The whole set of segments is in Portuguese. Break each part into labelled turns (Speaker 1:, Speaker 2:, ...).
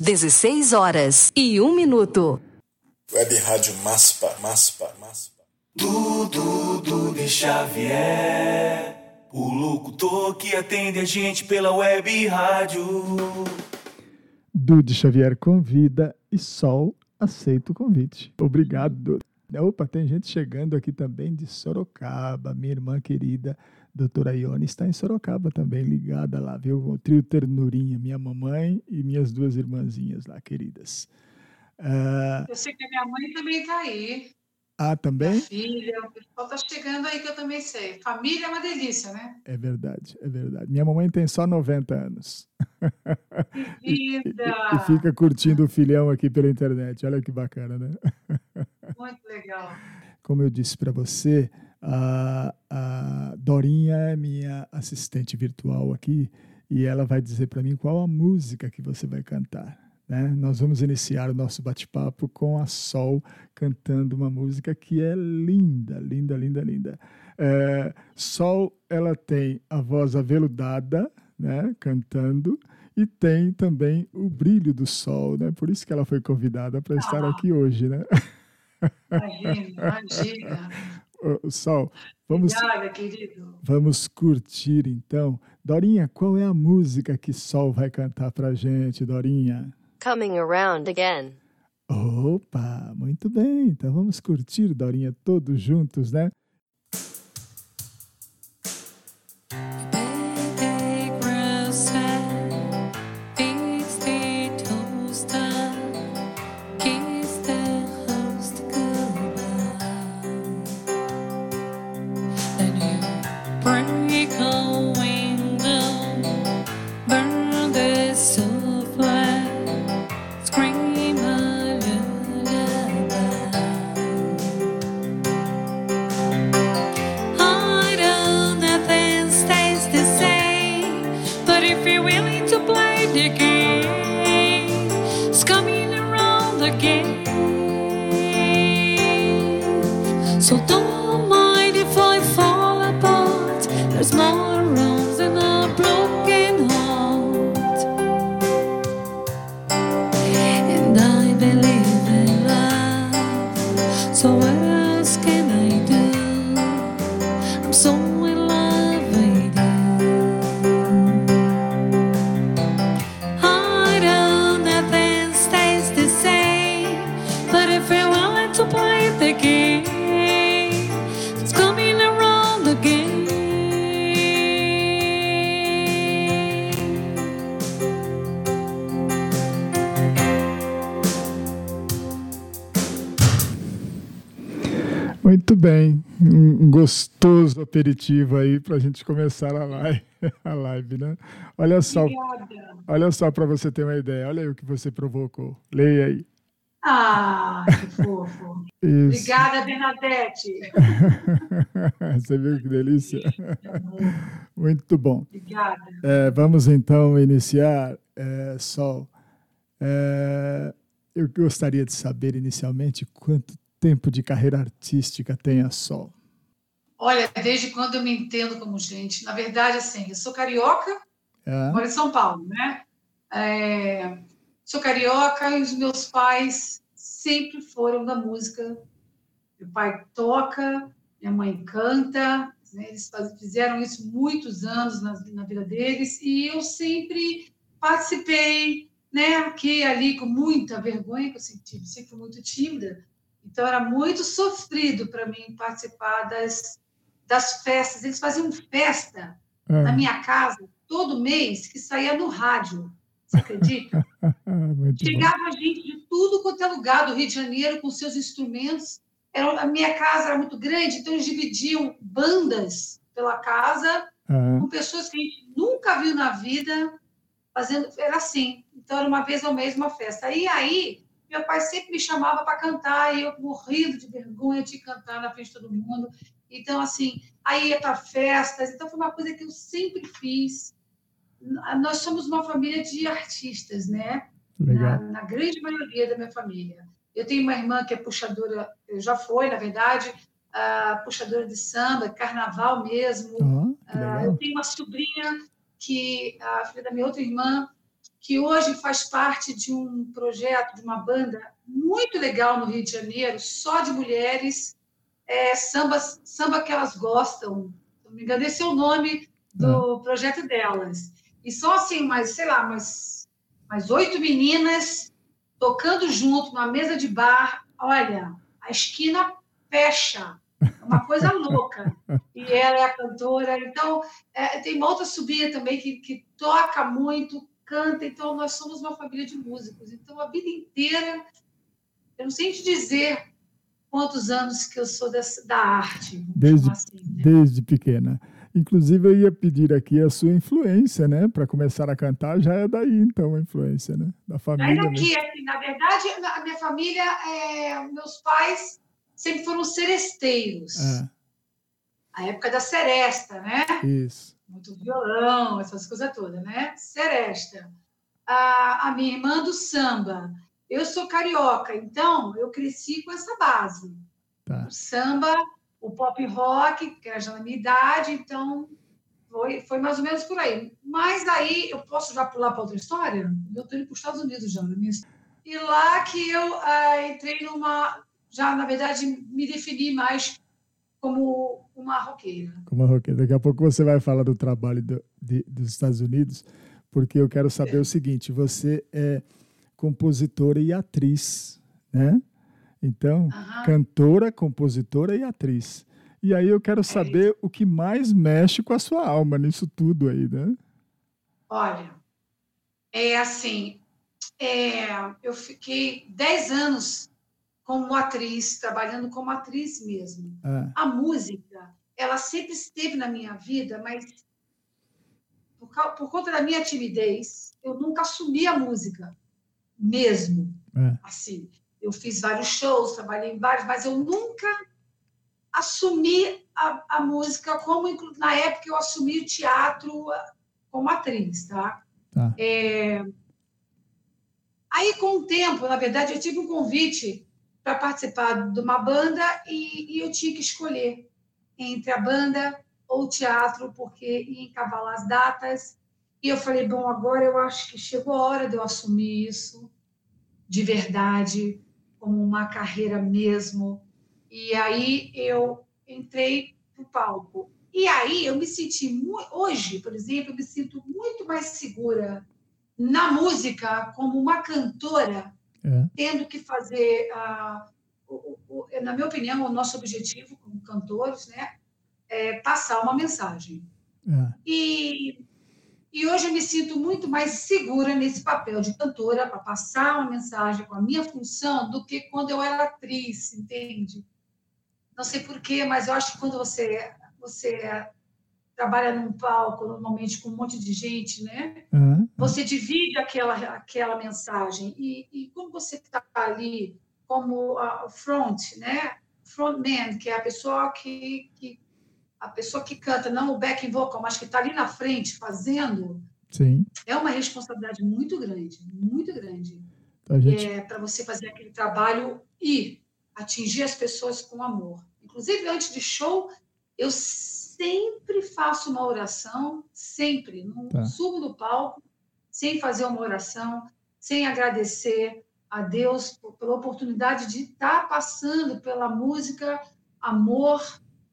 Speaker 1: 16 horas e 1 minuto.
Speaker 2: Web Rádio Maspa, Maspa, Maspa.
Speaker 3: Dudu, Dudu Xavier, o locutor que atende a gente pela web rádio.
Speaker 4: Dude Xavier convida e Sol aceita o convite. Obrigado, Dude. Opa, tem gente chegando aqui também de Sorocaba. Minha irmã querida, doutora Ione, está em Sorocaba também, ligada lá, viu? O trio Ternurinha, minha mamãe e minhas duas irmãzinhas lá, queridas.
Speaker 5: Uh... Eu sei que a minha mãe também está aí.
Speaker 4: Ah, também? Minha
Speaker 5: filha, o pessoal está chegando aí que eu também sei. Família é uma delícia, né?
Speaker 4: É verdade, é verdade. Minha mamãe tem só 90 anos.
Speaker 5: Que linda!
Speaker 4: e, e, fica curtindo o filhão aqui pela internet. Olha que bacana, né?
Speaker 5: Muito legal.
Speaker 4: Como eu disse para você, a, a Dorinha é minha assistente virtual aqui e ela vai dizer para mim qual a música que você vai cantar. Né? Nós vamos iniciar o nosso bate-papo com a Sol cantando uma música que é linda, linda, linda, linda. É, Sol, ela tem a voz aveludada, né, cantando, e tem também o brilho do sol, né? Por isso que ela foi convidada para estar ah, aqui hoje, né?
Speaker 5: Imagina, imagina.
Speaker 4: Sol, vamos,
Speaker 5: Obrigada, querido.
Speaker 4: vamos curtir então. Dorinha, qual é a música que Sol vai cantar para gente, Dorinha?
Speaker 6: Coming Around Again.
Speaker 4: Opa, muito bem. Então vamos curtir, Dorinha, todos juntos, né? Gostoso aperitivo aí para a gente começar a live, a live, né? Olha só,
Speaker 5: Obrigada.
Speaker 4: olha só para você ter uma ideia. Olha aí o que você provocou. Leia aí.
Speaker 5: Ah, que fofo. Isso. Obrigada, Bernadette.
Speaker 4: Você viu que delícia? Muito bom.
Speaker 5: Obrigada.
Speaker 4: É, vamos então iniciar, é, Sol. É, eu gostaria de saber inicialmente quanto tempo de carreira artística tem a Sol?
Speaker 5: Olha, desde quando eu me entendo como gente. Na verdade, assim, eu sou carioca, é. moro em São Paulo, né? É, sou carioca e os meus pais sempre foram da música. Meu pai toca, minha mãe canta, né? eles fizeram isso muitos anos na, na vida deles e eu sempre participei, né? Aqui ali com muita vergonha que eu sempre, sempre fui muito tímida, então, era muito sofrido para mim participar das, das festas. Eles faziam festa é. na minha casa todo mês que saía no rádio. Você acredita? Chegava gente de tudo quanto é lugar do Rio de Janeiro com seus instrumentos. Era, a minha casa era muito grande, então eles dividiam bandas pela casa é. com pessoas que a gente nunca viu na vida fazendo. Era assim. Então, era uma vez ao mês uma festa. E aí, meu pai sempre me chamava para cantar e eu morrendo de vergonha de cantar na frente de todo mundo. Então, assim, aí ia para festas. Então, foi uma coisa que eu sempre fiz. Nós somos uma família de artistas, né? Na, na, grande maioria da minha família. Eu tenho uma irmã que é puxadora, já foi, na verdade, uh, puxadora de samba, carnaval mesmo.
Speaker 4: Uhum,
Speaker 5: uh, eu tenho uma sobrinha que, a filha da minha outra irmã, que hoje faz parte de um projeto, de uma banda muito legal no Rio de Janeiro, só de mulheres, é, samba, samba que elas gostam. Não me engano, esse é o nome do é. projeto delas. E só assim, mais, sei lá, mais, mais oito meninas tocando junto numa mesa de bar. Olha, a esquina fecha. É uma coisa louca. E ela é a cantora. Então, é, tem uma outra sobrinha também que, que toca muito, canta. Então, nós somos uma família de músicos. Então, a vida inteira, eu não sei te dizer quantos anos que eu sou dessa, da arte.
Speaker 4: Desde, assim, né? desde pequena. Inclusive, eu ia pedir aqui a sua influência, né? Para começar a cantar, já é daí, então, a influência, né? Da família.
Speaker 5: Daqui, assim, na verdade, a minha família, é, meus pais sempre foram seresteiros. É. A época da seresta, né?
Speaker 4: Isso.
Speaker 5: Muito violão, essas coisas todas, né? Seresta. A, a minha irmã do samba. Eu sou carioca, então eu cresci com essa base. Tá. O samba o pop rock, que era já na minha idade, então foi, foi mais ou menos por aí. Mas aí eu posso já pular para outra história? Eu estou indo para os Estados Unidos já, na minha E lá que eu ah, entrei numa. Já, na verdade, me defini mais como uma roqueira.
Speaker 4: Como uma roqueira. Daqui a pouco você vai falar do trabalho do, de, dos Estados Unidos, porque eu quero saber é. o seguinte: você é compositora e atriz, né? Então, uhum. cantora, compositora e atriz. E aí eu quero é saber é o que mais mexe com a sua alma nisso tudo aí, né?
Speaker 5: Olha, é assim, é, eu fiquei 10 anos como atriz, trabalhando como atriz mesmo. É. A música, ela sempre esteve na minha vida, mas por, por, conta da minha timidez, eu nunca assumi a música mesmo, é. assim. Eu fiz vários shows, trabalhei em vários, mas eu nunca assumi a, a música como na época eu assumi o teatro como atriz, tá? tá. É... Aí com o tempo, na verdade, eu tive um convite para participar de uma banda e, e, eu tinha que escolher entre a banda ou o teatro porque ia encavalar as datas. E eu falei, bom, agora eu acho que chegou a hora de eu assumir isso de verdade como uma carreira mesmo. E aí eu entrei no palco. E aí eu me senti hoje, por exemplo, eu me sinto muito mais segura na música como uma cantora, é. tendo que fazer, uh, o, o, na minha opinião, o nosso objetivo como cantores, né, é passar uma mensagem. É. E e hoje eu me sinto muito mais segura nesse papel de cantora para passar uma mensagem com a minha função do que quando eu era atriz, entende? Não sei porquê, mas eu acho que quando você, você trabalha num palco, normalmente com um monte de gente, né? Uhum. Você divide aquela, aquela mensagem. E, e quando você está ali como a front, né? Frontman, que é a pessoa que, que a pessoa que canta, não o backing vocal, mas que está ali na frente fazendo,
Speaker 4: Sim.
Speaker 5: é uma responsabilidade muito grande, muito grande.
Speaker 4: Então, gente...
Speaker 5: É para você fazer aquele trabalho e atingir as pessoas com amor. Inclusive, antes de show, eu sempre faço uma oração, sempre, não tá. subo do palco sem fazer uma oração, sem agradecer a Deus pela oportunidade de estar tá passando pela música amor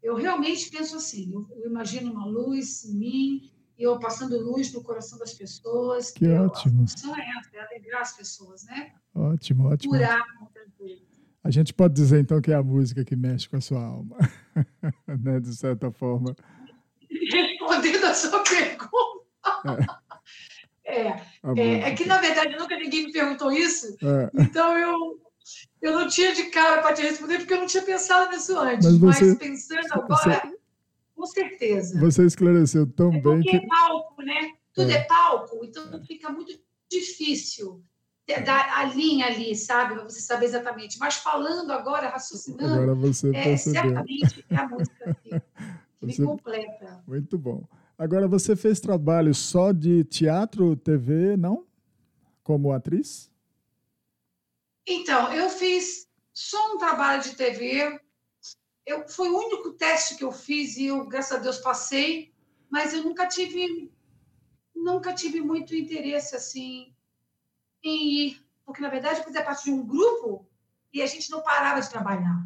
Speaker 5: eu realmente penso assim, eu, eu imagino uma luz em mim, e eu passando luz no coração das pessoas.
Speaker 4: Que eu, ótimo.
Speaker 5: A função é essa, é alegrar as pessoas, né?
Speaker 4: Ótimo, ótimo.
Speaker 5: Curar muitas
Speaker 4: vezes. A gente pode dizer, então, que é a música que mexe com a sua alma, né? de certa forma.
Speaker 5: Respondendo a sua pergunta. É, é, é, é que, na verdade, nunca ninguém me perguntou isso, é. então eu, eu não tinha de cara para te responder, porque eu não tinha pensado nisso antes. Mas, você, mas pensando agora, você, com certeza.
Speaker 4: Você esclareceu tão
Speaker 5: é
Speaker 4: bem.
Speaker 5: Porque que... é palco, né? Tudo é, é palco, então fica muito difícil dar a linha ali, sabe? Para você saber exatamente. Mas falando agora, raciocinando,
Speaker 4: agora você
Speaker 5: é, certamente é a música que, que você... me completa.
Speaker 4: Muito bom. Agora, você fez trabalho só de teatro, TV, não? Como atriz?
Speaker 5: Então, eu fiz só um trabalho de TV. Eu, foi o único teste que eu fiz e eu, graças a Deus, passei, mas eu nunca tive nunca tive muito interesse assim em ir, porque na verdade eu fazia parte de um grupo e a gente não parava de trabalhar.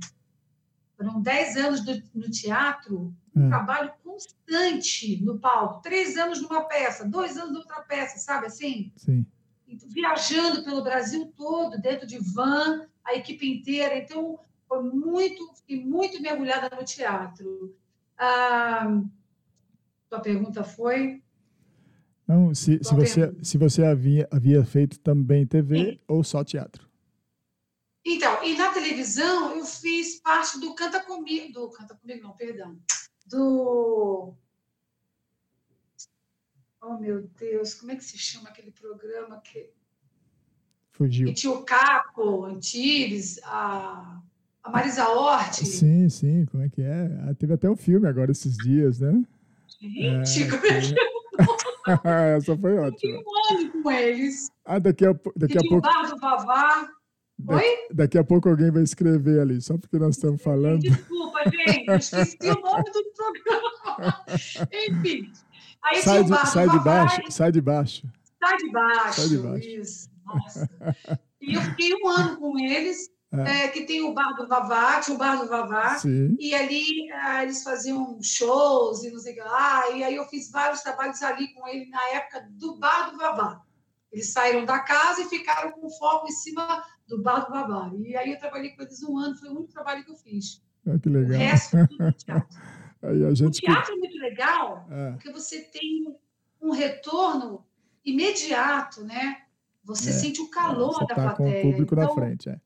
Speaker 5: Foram 10 anos do, no teatro, um é. trabalho constante no palco. Três anos numa peça, dois anos noutra peça, sabe assim?
Speaker 4: Sim.
Speaker 5: Viajando pelo Brasil todo, dentro de van, a equipe inteira. Então, foi muito, fiquei muito mergulhada no teatro. Ah, tua pergunta foi?
Speaker 4: Não, se, se você, se você havia, havia feito também TV Sim. ou só teatro?
Speaker 5: Então, e na televisão eu fiz parte do Canta Comigo, do Canta Comigo não, perdão, do... Oh, meu Deus, como é que se chama aquele programa que...
Speaker 4: Fugiu.
Speaker 5: Que tinha o Caco, Antires, a, a Marisa Hort.
Speaker 4: Sim, sim, como é que é? Ah, teve até um filme agora esses dias, né?
Speaker 5: Gente, é, como é que é?
Speaker 4: Essa foi ótima.
Speaker 5: Eu com eles.
Speaker 4: Ah, daqui a, daqui a pouco.
Speaker 5: O do Vavá. Oi?
Speaker 4: Daqui a pouco alguém vai escrever ali, só porque nós estamos falando.
Speaker 5: Desculpa, gente, esqueci o nome do programa. Enfim. Aí
Speaker 4: sai, de, sai de baixo, sai de baixo.
Speaker 5: Sai de baixo. Sai de baixo. Isso. Nossa. E eu fiquei um ano com eles. É. É, que tem o bar do Vavá, tinha o bar do Vavá,
Speaker 4: Sim.
Speaker 5: e ali ah, eles faziam shows e não sei o que lá, e aí eu fiz vários trabalhos ali com ele na época do bar do Vavá. Eles saíram da casa e ficaram com foco em cima do bar do Vavá. E aí eu trabalhei com eles um ano, foi o único trabalho que eu fiz.
Speaker 4: Ah, que legal.
Speaker 5: O resto, tudo teatro.
Speaker 4: aí a gente...
Speaker 5: O teatro é muito legal,
Speaker 4: é.
Speaker 5: porque você tem um retorno imediato, né? Você é. sente o calor você
Speaker 4: da
Speaker 5: tá
Speaker 4: plateia. com o público então, na frente, é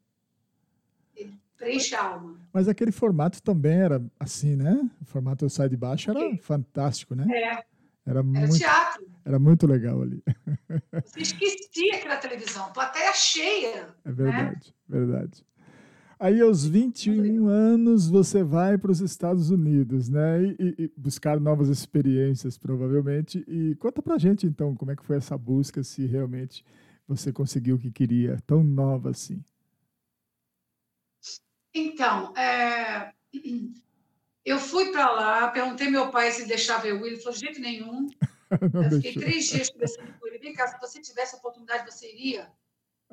Speaker 5: preenche a alma.
Speaker 4: Mas aquele formato também era assim, né? O formato Sai de Baixo era okay. fantástico, né?
Speaker 5: É.
Speaker 4: Era,
Speaker 5: era
Speaker 4: muito,
Speaker 5: teatro.
Speaker 4: Era muito legal ali.
Speaker 5: Você esquecia que era televisão, plateia cheia.
Speaker 4: É verdade, né? verdade. Aí, aos 21 anos, você vai para os Estados Unidos, né? E, e, buscar novas experiências, provavelmente. E conta pra gente, então, como é que foi essa busca, se realmente você conseguiu o que queria, tão nova assim.
Speaker 5: Então, é... eu fui para lá, perguntei meu pai se deixava eu ir, ele falou, de jeito nenhum. eu fiquei três dias conversando com ele, vem cá, se você tivesse a oportunidade, você iria?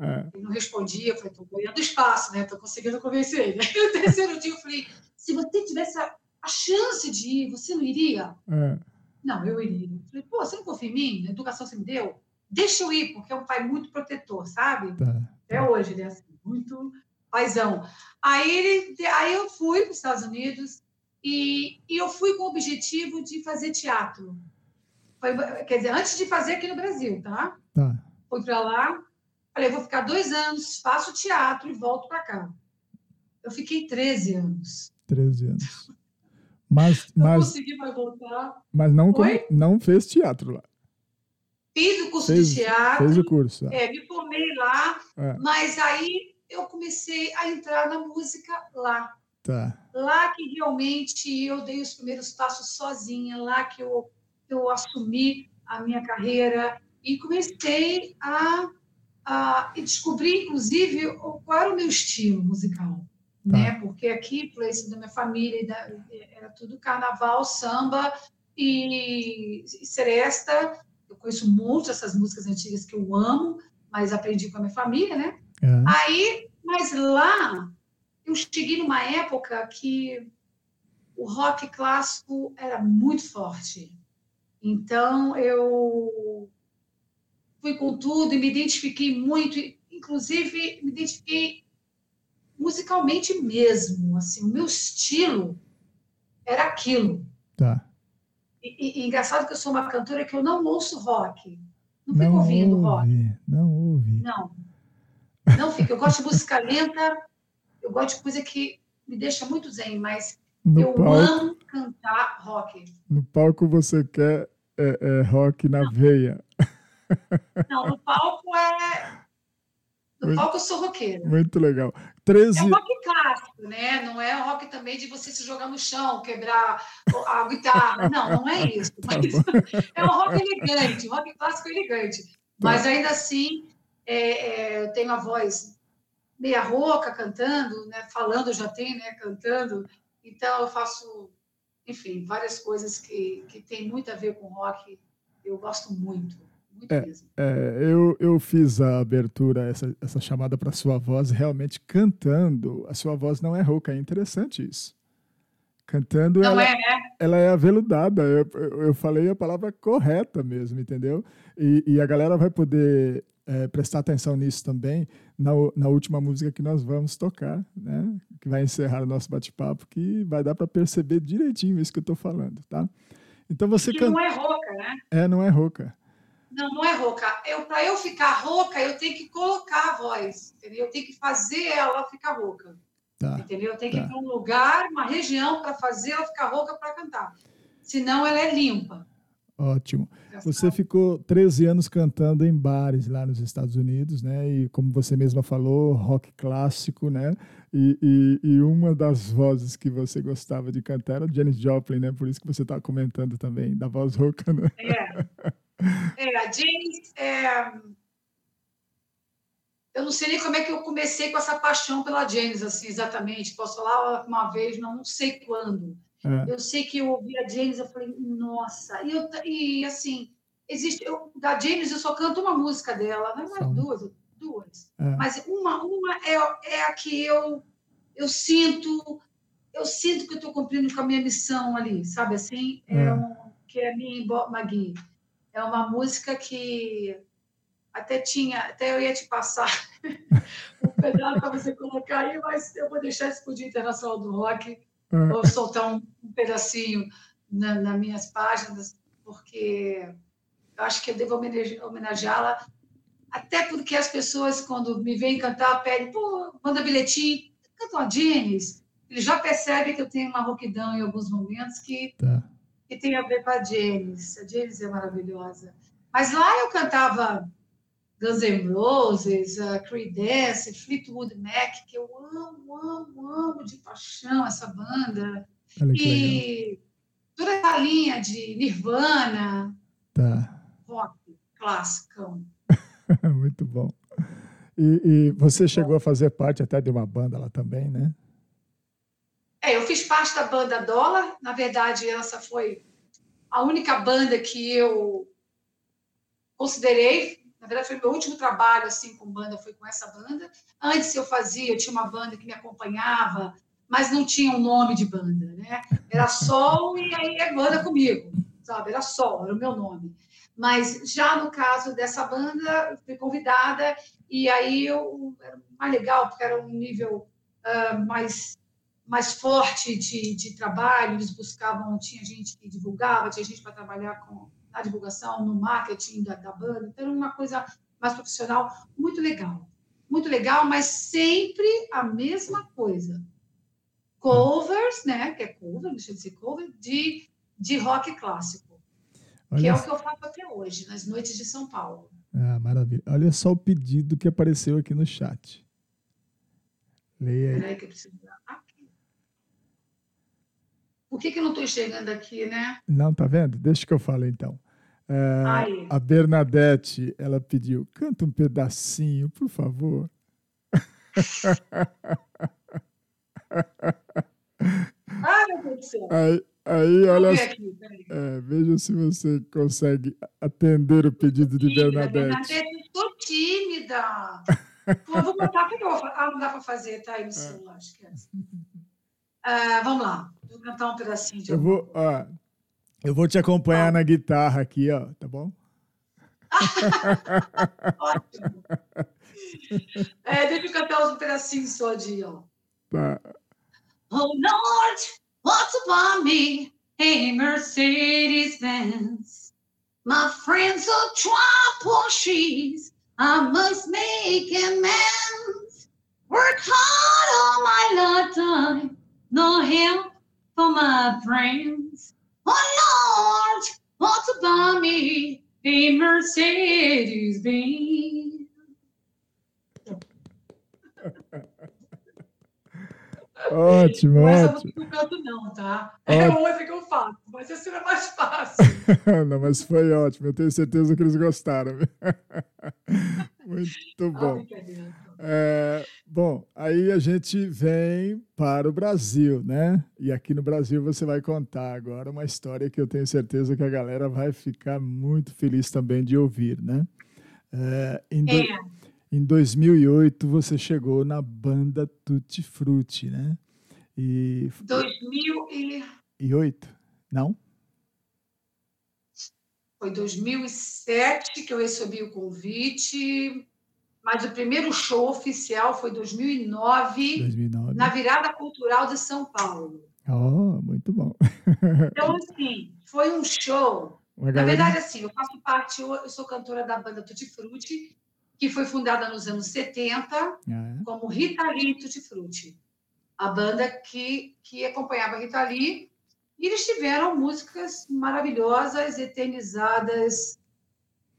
Speaker 4: É.
Speaker 5: Ele não respondia, eu falei, estou ganhando espaço, né? Estou conseguindo convencer ele. No terceiro dia, eu falei, se você tivesse a, a chance de ir, você não iria?
Speaker 4: É.
Speaker 5: Não, eu iria. Eu falei, pô, você não confia em mim? Na educação você me deu? Deixa eu ir, porque é um pai muito protetor, sabe?
Speaker 4: Tá.
Speaker 5: Até hoje ele é assim, muito paizão. Aí, ele, aí eu fui para os Estados Unidos e, e eu fui com o objetivo de fazer teatro. Foi, quer dizer, antes de fazer aqui no Brasil, tá?
Speaker 4: Tá.
Speaker 5: Fui para lá, falei, vou ficar dois anos, faço teatro e volto para cá. Eu fiquei 13 anos.
Speaker 4: 13 anos. Mas,
Speaker 5: não
Speaker 4: mas,
Speaker 5: consegui mais voltar.
Speaker 4: Mas não, não fez teatro lá.
Speaker 5: Fiz o curso fez, de teatro.
Speaker 4: Fez o curso.
Speaker 5: É, me formei lá,
Speaker 4: é.
Speaker 5: mas aí eu comecei a entrar na música lá.
Speaker 4: Tá.
Speaker 5: Lá que realmente eu dei os primeiros passos sozinha, lá que eu, eu assumi a minha carreira e comecei a, a descobrir, inclusive, qual era o meu estilo musical. Tá. Né? Porque aqui, influência da minha família, era tudo carnaval, samba e, e seresta. Eu conheço muito essas músicas antigas que eu amo, mas aprendi com a minha família, né?
Speaker 4: É.
Speaker 5: Aí, mas lá, eu cheguei numa época que o rock clássico era muito forte. Então, eu fui com tudo e me identifiquei muito, inclusive me identifiquei musicalmente mesmo, assim, o meu estilo era aquilo.
Speaker 4: Tá.
Speaker 5: E, e, engraçado que eu sou uma cantora que eu não ouço rock. Não fico não ouvindo ouve, rock.
Speaker 4: Não ouve.
Speaker 5: Não. Não fica. Eu gosto de música lenta, eu gosto de coisa que me deixa muito zen, mas no eu palco, amo cantar rock.
Speaker 4: No palco você quer é, é, rock na Não. veia.
Speaker 5: Não, no palco é. No muito, palco eu sou roqueira.
Speaker 4: Muito legal. 13...
Speaker 5: É um rock clássico, né? Não é rock também de você se jogar no chão, quebrar a guitarra. Não, não é isso. Tá é um rock elegante, rock clássico elegante. Tá. Mas ainda assim, é, é, eu tenho a voz meia rouca cantando, né? falando já tem, né? cantando. Então eu faço, enfim, várias coisas que, que tem muito a ver com rock. Eu gosto muito, muito é, mesmo.
Speaker 4: É, eu, eu fiz a abertura, essa, essa chamada para sua voz, realmente cantando. A sua voz não é rouca, é interessante isso. Cantando,
Speaker 5: não
Speaker 4: ela
Speaker 5: é, né?
Speaker 4: ela é aveludada. Eu, eu, falei a palavra correta mesmo, entendeu? E, e a galera vai poder é, prestar atenção nisso também na, na última música que nós vamos tocar, né? Que vai encerrar o nosso bate-papo, que vai dar para perceber direitinho isso que eu estou falando, tá? Então você
Speaker 5: que can... não é rouca, né?
Speaker 4: É, não é rouca.
Speaker 5: Não, não é rouca. Eu, para eu ficar rouca, eu tenho que colocar a voz, entendeu? Eu tenho que fazer ela ficar rouca. Tá, entendeu? Eu tenho tá. que ir para um lugar, uma região, para fazer ela ficar rouca para cantar. Senão ela é limpa.
Speaker 4: Ótimo. Você ficou 13 anos cantando em bares lá nos Estados Unidos, né? E como você mesma falou, rock clássico, né? E, e, e uma das vozes que você gostava de cantar era Janis Joplin, né? Por isso que você está comentando também da voz rouca, né?
Speaker 5: É. É, a Janis, é... eu não sei nem como é que eu comecei com essa paixão pela Janis, assim, exatamente. Posso falar uma vez, não, não sei quando. É. Eu sei que eu ouvi a James, eu falei, nossa. E, eu, e assim, existe. Eu, da James, eu só canto uma música dela, não é duas, duas. É. Mas uma, uma é, é a que eu, eu sinto. Eu sinto que eu estou cumprindo com a minha missão ali, sabe assim? É, é. um, que é minha Magui. É uma música que até tinha, até eu ia te passar um pedaço para você colocar aí, mas eu vou deixar isso para o Dia Internacional do Rock Vou soltar um, um pedacinho na, nas minhas páginas, porque eu acho que eu devo homenageá-la, até porque as pessoas, quando me veem cantar, pedem, pô, manda bilhetinho, canta uma Janis. Ele já percebe que eu tenho uma rouquidão em alguns momentos que, tá. Que tem a ver com a Janis. A Janis é maravilhosa. Mas lá eu cantava Guns N' Roses, uh, Creedence, Fleetwood Mac, que eu amo, amo, amo de paixão essa banda.
Speaker 4: Olha
Speaker 5: e toda essa linha de Nirvana,
Speaker 4: tá.
Speaker 5: rock, clássico.
Speaker 4: Muito bom. E, e, você chegou a fazer parte até de uma banda lá também, né?
Speaker 5: É, eu fiz parte da banda Dólar. Na verdade, essa foi a única banda que eu considerei na verdade, foi meu último trabalho assim com banda, foi com essa banda. Antes eu fazia, eu tinha uma banda que me acompanhava, mas não tinha um nome de banda, né? Era Sol e aí é banda comigo, sabe? Era Sol, era o meu nome. Mas já no caso dessa banda, fui convidada e aí eu era mais legal porque era um nível uh, mais mais forte de, de trabalho. Eles buscavam, tinha gente que divulgava, tinha gente para trabalhar com na divulgação, no marketing da, da banda. Então, era uma coisa mais profissional, muito legal. Muito legal, mas sempre a mesma coisa. Covers, né? Que é cover, deixa de ser cover, de, de rock clássico. Olha que é o que eu faço até hoje, nas noites de São Paulo.
Speaker 4: Ah, maravilha. Olha só o pedido que apareceu aqui no chat. Leia aí.
Speaker 5: Peraí que eu preciso por que, que eu não estou enxergando aqui, né?
Speaker 4: Não, tá vendo? Deixa que eu falo então. É, a Bernadette, ela pediu, canta um pedacinho, por favor.
Speaker 5: Ai, meu Deus do céu.
Speaker 4: Aí, aí olha, aqui, é, veja se você consegue atender o pedido de Bernadette.
Speaker 5: Bernadette, estou tímida. Pô, vou botar, eu vou Ah, não dá para fazer, tá aí no celular, esquece. Uh, vamos lá, vou cantar um pedacinho de
Speaker 4: eu vou, ó, eu vou te acompanhar ah. na guitarra aqui, ó, tá bom?
Speaker 5: Ótimo. É, deixa eu cantar um pedacinho só de, ó.
Speaker 4: Tá.
Speaker 5: Oh Lord, what's upon me? Hey, Mercedes-Benz. My friends are Porsches. I must make amends. Work hard all my lifetime no help for my friends. Oh Lord, what's about me? A Mercedes Benz.
Speaker 4: Ótimo,
Speaker 5: Essa
Speaker 4: ótimo.
Speaker 5: Não canto não, tá? É outra que eu faço, mas essa era mais fácil.
Speaker 4: não, mas foi ótimo. Eu tenho certeza que eles gostaram. Muito bom. É, bom, aí a gente vem para o Brasil, né? E aqui no Brasil você vai contar agora uma história que eu tenho certeza que a galera vai ficar muito feliz também de ouvir, né? É, em, do, é. em 2008 você chegou na banda Tutti Frutti, né?
Speaker 5: E 2008?
Speaker 4: Não?
Speaker 5: Foi 2007 que eu recebi o convite, mas o primeiro show oficial foi 2009, 2009. na virada cultural de São Paulo.
Speaker 4: Oh, muito bom.
Speaker 5: então, assim, foi um show. Na verdade, assim, eu faço parte, eu sou cantora da banda Tutti Frutti, que foi fundada nos anos 70 ah, é? como Rita Lee Tutti Frutti, a banda que, que acompanhava Rita Lee e eles tiveram músicas maravilhosas, eternizadas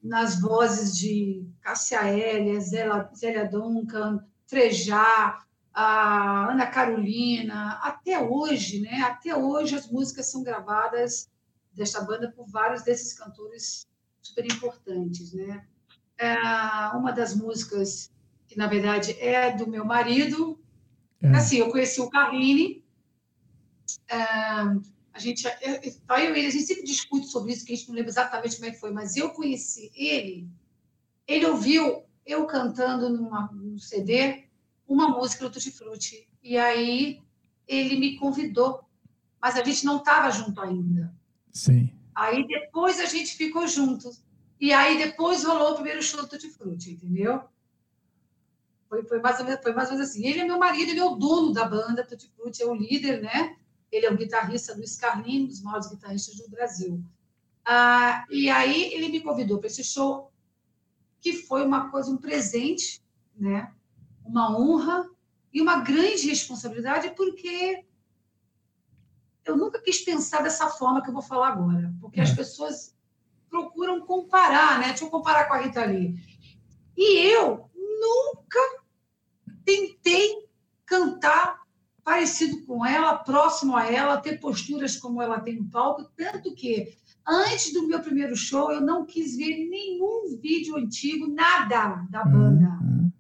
Speaker 5: nas vozes de Cássia Hélia, Zélia Duncan, Frejá, a Ana Carolina. Até hoje, né? Até hoje as músicas são gravadas desta banda por vários desses cantores super importantes, né? É uma das músicas que na verdade é do meu marido. É. Assim, eu conheci o Carline. É, gente, eu, eu e ele, a gente sempre discute sobre isso, que a gente não lembra exatamente como é que foi, mas eu conheci ele, ele ouviu eu cantando numa, num CD uma música do Tutti Frutti, e aí ele me convidou, mas a gente não estava junto ainda.
Speaker 4: Sim.
Speaker 5: Aí depois a gente ficou juntos, e aí depois rolou o primeiro show do Tutti Frutti, entendeu? Foi, foi, mais ou menos, foi mais ou menos assim. Ele é meu marido, ele é o dono da banda Tutti Frutti, é o líder, né? Ele é o guitarrista do Carlin, um dos maiores guitarristas do Brasil. Ah, e aí ele me convidou para esse show, que foi uma coisa, um presente, né? uma honra e uma grande responsabilidade, porque eu nunca quis pensar dessa forma que eu vou falar agora, porque as é. pessoas procuram comparar, né? Deixa eu comparar com a Rita Lee. E eu nunca tentei cantar parecido com ela, próximo a ela, ter posturas como ela tem no palco, tanto que antes do meu primeiro show eu não quis ver nenhum vídeo antigo, nada da banda. Uhum.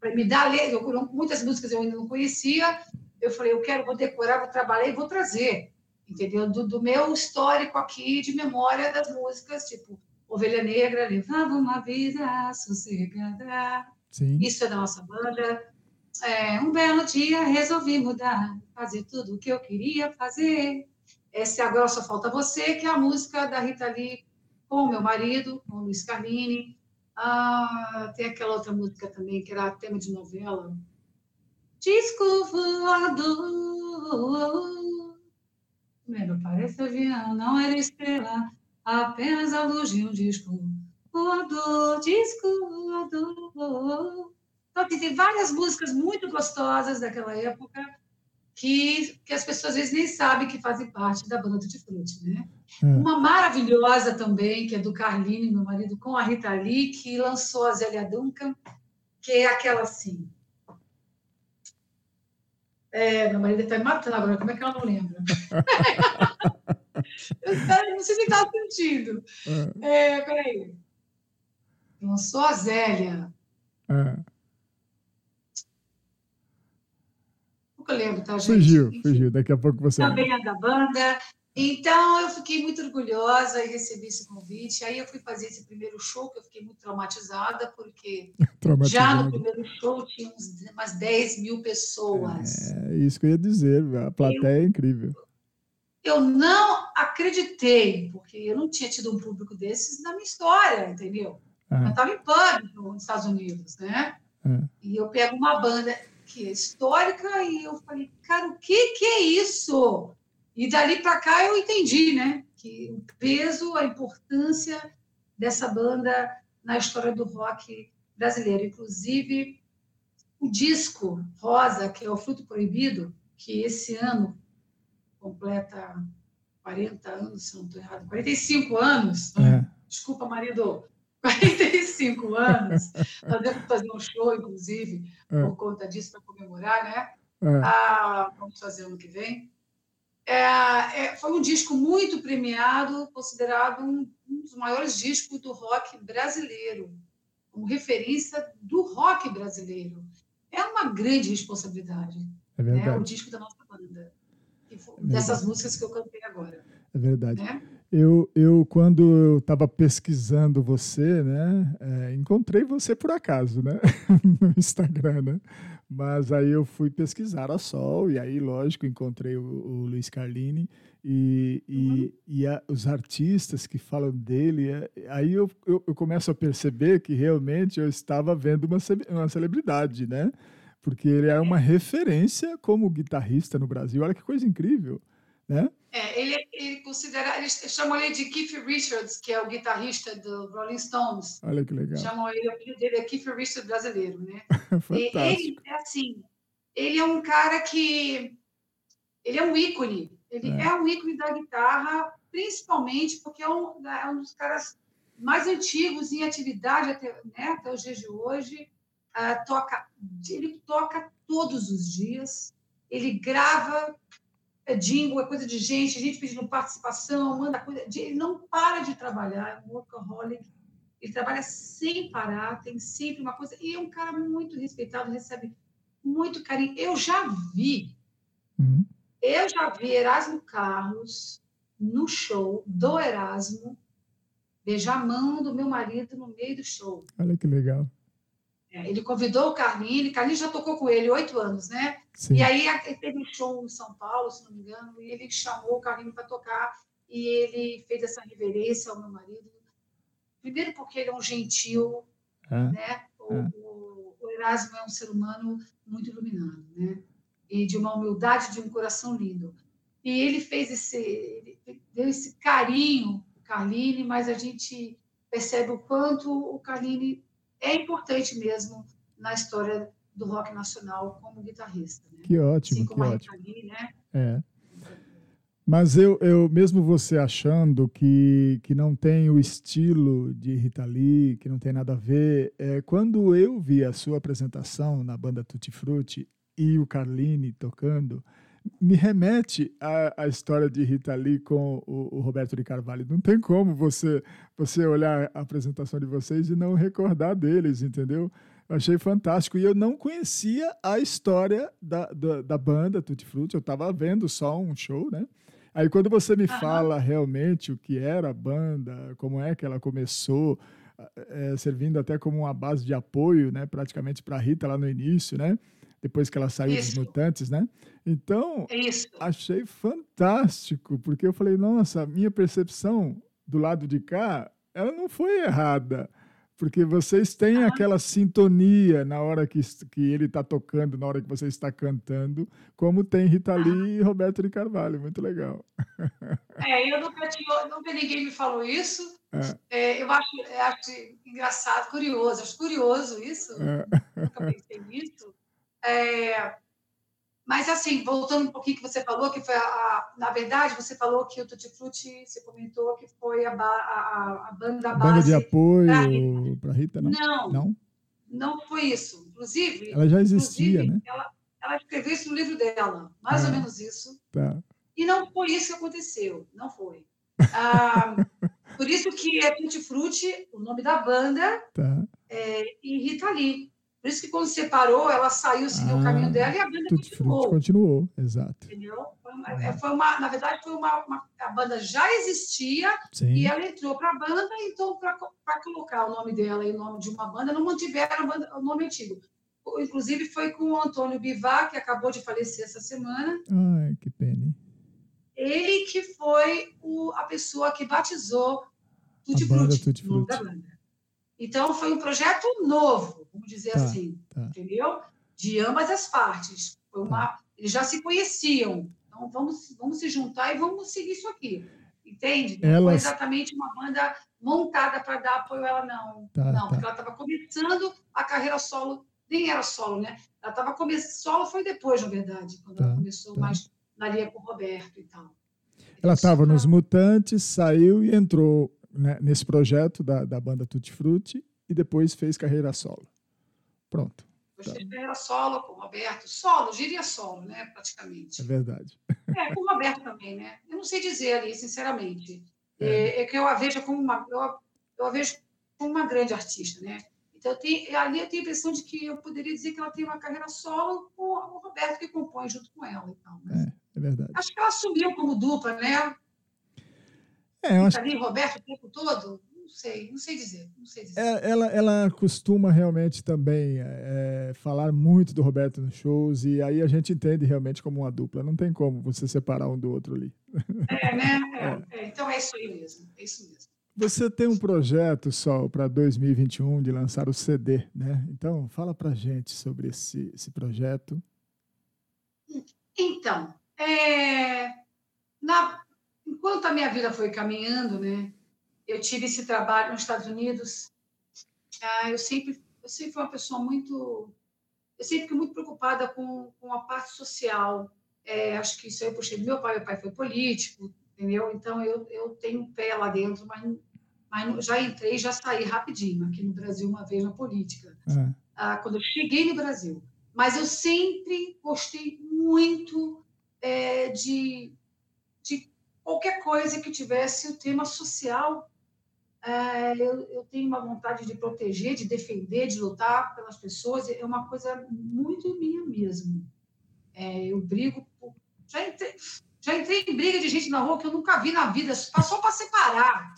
Speaker 5: Para me dar eu, muitas músicas eu ainda não conhecia, eu falei, eu quero, vou decorar, vou trabalhar e vou trazer, entendeu? Do, do meu histórico aqui de memória das músicas, tipo Ovelha Negra, levava uma vida sossegada. Sim. Isso é da nossa banda é, um belo dia resolvi mudar, fazer tudo o que eu queria fazer. Essa é Agora Só Falta Você, que é a música da Rita Lee com meu marido, com o Luiz Carlini. Ah, tem aquela outra música também, que era tema de novela. Disco voador. Primeiro parece avião, não era estrela, apenas a luz de um disco voador, disco voador. Então, tem várias músicas muito gostosas daquela época que, que as pessoas às vezes nem sabem que fazem parte da banda Tutti Frutti, né? É. Uma maravilhosa também, que é do Carline, meu marido, com a Rita Lee, que lançou a Zélia Duncan, que é aquela assim. É, meu marido está me matando agora, como é que ela não lembra? eu não sei se está sentindo. É. é, peraí. Lançou a Zélia. É. pouco eu lembro, tá, gente?
Speaker 4: Fugiu, fugiu. Daqui a pouco você.
Speaker 5: Também é da banda. Então, eu fiquei muito orgulhosa e recebi esse convite. Aí eu fui fazer esse primeiro show, que eu fiquei muito traumatizada, porque já no primeiro show tinha uns, umas 10 mil pessoas.
Speaker 4: É isso que eu ia dizer, a plateia eu, é incrível.
Speaker 5: Eu não acreditei, porque eu não tinha tido um público desses na minha história, entendeu? É. Eu estava em pânico nos Estados Unidos, né? É. E eu pego uma banda que é histórica, e eu falei, cara, o que, que é isso? E dali para cá eu entendi, né? Que o peso, a importância dessa banda na história do rock brasileiro. Inclusive, o disco Rosa, que é o Fruto Proibido, que esse ano completa 40 anos, se não estou errado, 45 anos. É. Desculpa, marido. 45 anos. Nós devemos fazer um show, inclusive, é. por conta disso, para comemorar, né? É. Ah, vamos fazer ano que vem. É, é, foi um disco muito premiado, considerado um, um, dos maiores discos do rock brasileiro, como referência do rock brasileiro. É uma grande responsabilidade.
Speaker 4: É verdade. Né?
Speaker 5: O disco da nossa banda. É dessas músicas que eu cantei agora.
Speaker 4: É verdade. Né? Eu, eu, quando eu estava pesquisando você, né, é, encontrei você por acaso, né, no Instagram, né? Mas aí eu fui pesquisar a Sol, e aí, lógico, encontrei o, o Luiz Carlini e, e, uhum. e a, os artistas que falam dele. É, aí eu, eu, eu, começo a perceber que realmente eu estava vendo uma, uma celebridade, né? Porque ele é uma referência como guitarrista no Brasil. Olha que coisa incrível, né?
Speaker 5: É, ele, ele considera, eles chamam ele de Keith Richards, que é o guitarrista do Rolling Stones.
Speaker 4: Olha que legal.
Speaker 5: Chamam ele, o apelido dele é Keith Richards brasileiro, né? Fantástico. ele é assim, ele é um cara que ele é um ícone. Ele é, é um ícone da guitarra, principalmente porque é um, é um dos caras mais antigos em atividade até, né, até os dias de hoje. Uh, toca, ele toca todos os dias. Ele grava é jingle, é coisa de gente, gente pedindo participação, manda coisa. Ele não para de trabalhar, é um workaholic. Ele trabalha sem parar, tem sempre uma coisa. E é um cara muito respeitado, recebe muito carinho. Eu já vi, uhum. eu já vi Erasmo Carlos no show do Erasmo beijar a mão do meu marido no meio do show.
Speaker 4: Olha que legal.
Speaker 5: É, ele convidou o Carlinhos, Carlinhos já tocou com ele oito anos, né? Sim. E aí teve um show em São Paulo, se não me engano, e ele chamou o Carlinhos para tocar e ele fez essa reverência ao meu marido. Primeiro porque ele é um gentil, é. né? O, é. o, o, Erasmo é um ser humano muito iluminado, né? E de uma humildade, de um coração lindo. E ele fez esse, ele deu esse carinho, Carline, mas a gente percebe o quanto o Carline é importante mesmo na história do rock nacional como guitarrista. Né?
Speaker 4: Que ótimo, assim como que a ótimo. Lee, né? É. Mas eu, eu, mesmo você achando que, que não tem o estilo de Rita Lee, que não tem nada a ver, é, quando eu vi a sua apresentação na banda Tutti Frutti e o Carline tocando, me remete à, à história de Rita Lee com o, o, Roberto de Carvalho. Não tem como você você olhar a apresentação de vocês e não recordar deles, entendeu? Eu achei fantástico. E eu não conhecia a história da, da, da banda Tutti Frutti. Eu estava vendo só um show, né? Aí quando você me fala realmente o que era a banda, como é que ela começou, é, servindo até como uma base de apoio, né? Praticamente para Rita lá no início, né? Depois que ela saiu Isso. dos Mutantes, né? Então, Isso. achei fantástico, porque eu falei, nossa, a minha percepção do lado de cá, ela não foi errada, porque vocês têm ah. aquela sintonia na hora que, que ele está tocando, na hora que você está cantando, como tem Rita ah. Lee e Roberto de Carvalho, muito legal.
Speaker 5: É, eu nunca, tinha, nunca ninguém me falou isso. É. É, eu acho, acho engraçado, curioso, acho curioso isso. É. Nunca pensei nisso. É, mas, assim, voltando um pouquinho que você falou, que foi a, a, Na verdade, você falou que o Tutti Frutti, você comentou que foi a, a, a banda base.
Speaker 4: Banda de apoio para Rita, não?
Speaker 5: Não, não? Não foi isso. Inclusive.
Speaker 4: Ela já existia, né?
Speaker 5: Ela, ela, escreveu isso no livro dela, mais é. ou menos isso.
Speaker 4: Tá.
Speaker 5: E não foi isso que aconteceu, não foi. Ah, por isso que é Tutti Frutti, o nome da banda, tá. é, e Rita Lee. Por isso que quando separou, ela saiu, seguiu ah, o caminho dela e a banda continuou.
Speaker 4: Continuou, exato.
Speaker 5: Entendeu? Foi uma, é. foi uma, na verdade, foi uma, uma, a banda já existia Sim. e ela entrou para a banda, então, para colocar o nome dela e o nome de uma banda, não mantiveram banda, o nome antigo. Inclusive, foi com o Antônio Bivar, que acabou de falecer essa semana.
Speaker 4: Ai, que pena.
Speaker 5: Ele que foi o, a pessoa que batizou Tutti Frutti, o da banda. Então, foi um projeto novo, vamos dizer tá, assim, tá. entendeu? De ambas as partes. Foi uma, tá. Eles já se conheciam. Então, vamos, vamos se juntar e vamos seguir isso aqui. Entende? Não foi exatamente uma banda montada para dar apoio a ela, não. Tá, não, tá. porque ela estava começando a carreira solo, nem era solo, né? Ela estava começando. Solo foi depois, na verdade, quando ela tá, começou mais na linha com o Roberto e tal.
Speaker 4: Ela estava nos Mutantes, saiu e entrou né, nesse projeto da, da banda Tutti Frutti e depois fez carreira solo. Pronto.
Speaker 5: Depois tá. carreira solo com o Roberto. Solo, diria solo, né, praticamente.
Speaker 4: É verdade.
Speaker 5: É, com o Roberto também, né? Eu não sei dizer ali, sinceramente. É, é que eu a vejo como uma, eu, eu a vejo como uma grande artista, né? Então, eu tenho, ali eu tenho a impressão de que eu poderia dizer que ela tem uma carreira solo com o Roberto que compõe junto com ela. Então,
Speaker 4: é, é verdade.
Speaker 5: Acho que ela assumiu como dupla, né?
Speaker 4: É, eu acho...
Speaker 5: ali Roberto o tempo todo, não sei, não sei dizer. Não sei dizer.
Speaker 4: É, ela, ela costuma realmente também é, falar muito do Roberto nos shows, e aí a gente entende realmente como uma dupla. Não tem como você separar um do outro ali.
Speaker 5: É, né? É, é. então é isso aí mesmo. É isso mesmo.
Speaker 4: Você tem um projeto, Sol, para 2021 de lançar o CD, né? Então, fala para gente sobre esse, esse projeto.
Speaker 5: Então, é, na, enquanto a minha vida foi caminhando, né? Eu tive esse trabalho nos Estados Unidos. Ah, eu sempre, eu sempre fui uma pessoa muito, eu sempre fui muito preocupada com, com a parte social. É, acho que isso eu puxei do meu pai. Meu pai foi político, entendeu? Então eu, eu tenho um pé lá dentro, mas, mas já entrei, já saí rapidinho aqui no Brasil uma vez na política. É. Ah, quando eu cheguei no Brasil, mas eu sempre gostei muito é, de, de qualquer coisa que tivesse o tema social é, eu, eu, tenho uma vontade de proteger, de defender, de lutar pelas pessoas, é uma coisa muito minha mesmo. É, eu brigo por... já, entrei, já entrei em briga de gente na rua que eu nunca vi na vida, só para separar.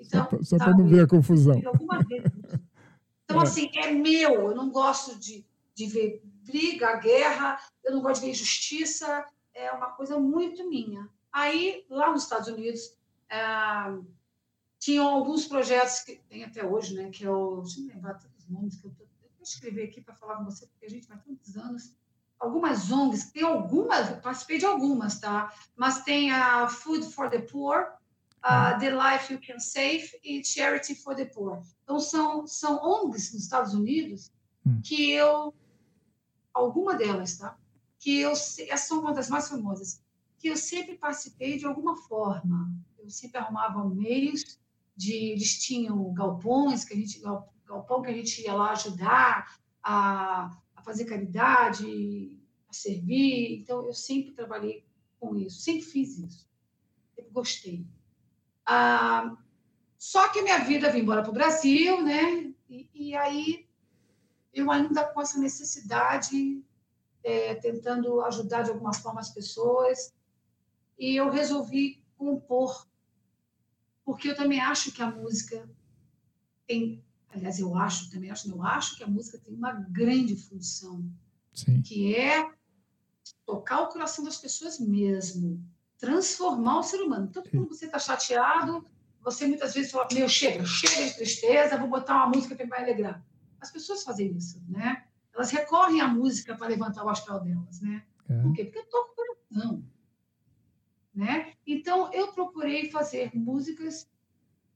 Speaker 4: Então, só para não ver a confusão.
Speaker 5: Então, é. assim, é meu, eu não gosto de, de ver briga, guerra, eu não gosto de ver injustiça, é uma coisa muito minha. Aí, lá nos Estados Unidos, é, tinham alguns projetos que tem até hoje, né? Que eu, deixa eu lembrar todos os nomes que eu, tô, eu vou escrever aqui para falar com você, porque a gente vai tantos anos. Algumas ONGs, tem algumas, participei de algumas, tá? Mas tem a Food for the Poor, uh, The Life You Can Save e Charity for the Poor. Então, são, são ONGs nos Estados Unidos hum. que eu, alguma delas, tá? Que eu, essas são uma das mais famosas, que eu sempre participei de alguma forma. Eu sempre arrumava meios de eles tinham galpões que a gente galpão que a gente ia lá ajudar a, a fazer caridade, a servir. Então eu sempre trabalhei com isso, sempre fiz isso, sempre gostei. Ah, só que minha vida veio embora para o Brasil, né? E, e, aí eu ainda com essa necessidade, é, tentando ajudar de alguma forma as pessoas, e eu resolvi compor porque eu também acho que a música tem, aliás, eu acho, também acho, eu acho que a música tem uma grande função,
Speaker 4: Sim.
Speaker 5: que é tocar o coração das pessoas mesmo, transformar o ser humano. Então, quando você está chateado, você muitas vezes fala, meu, chega, chega de tristeza, vou botar uma música que vai alegrar. As pessoas fazem isso, né? Elas recorrem à música para levantar o astral delas, né? É. Por quê? Porque toca o coração né? Então eu procurei fazer músicas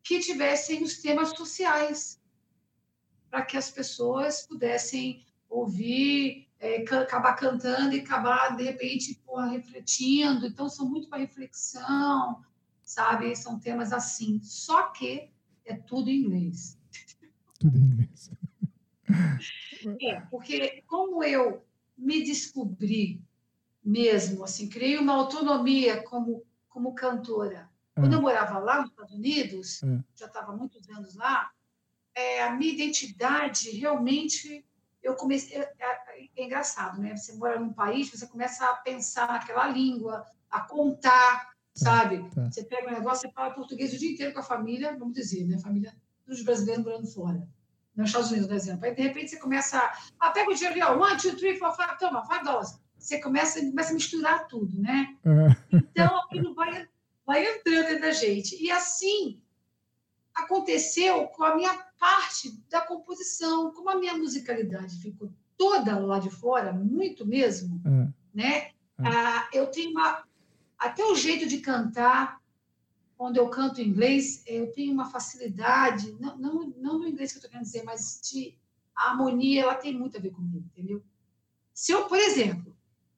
Speaker 5: que tivessem os temas sociais para que as pessoas pudessem ouvir, é, acabar cantando e acabar de repente porra, refletindo. Então são muito para reflexão, sabe? São temas assim. Só que é tudo em inglês.
Speaker 4: Tudo em inglês.
Speaker 5: É, porque como eu me descobri mesmo, assim, criei uma autonomia como, como cantora. Quando eu é. morava lá nos Estados Unidos, é. já estava muitos anos lá, é, a minha identidade realmente eu comecei é, é, é, engraçado, né? Você mora num país, você começa a pensar naquela língua, a contar, tá, sabe? Tá. Você pega um negócio, você fala português o dia inteiro com a família, vamos dizer, né? Família dos brasileiros morando fora. Nos Estados Unidos, por exemplo. Aí, de repente, você começa a. Ah, pega o dinheiro ali, ó, one, two, three, four, five, toma, five dollars você começa, começa a misturar tudo, né? É. Então, aquilo vai, vai entrando dentro da gente. E assim aconteceu com a minha parte da composição, como a minha musicalidade ficou toda lá de fora, muito mesmo, é. né? É. Ah, eu tenho uma, até o jeito de cantar, quando eu canto em inglês, eu tenho uma facilidade, não, não, não no inglês que eu estou querendo dizer, mas de a harmonia, ela tem muito a ver comigo, entendeu? Se eu, por exemplo,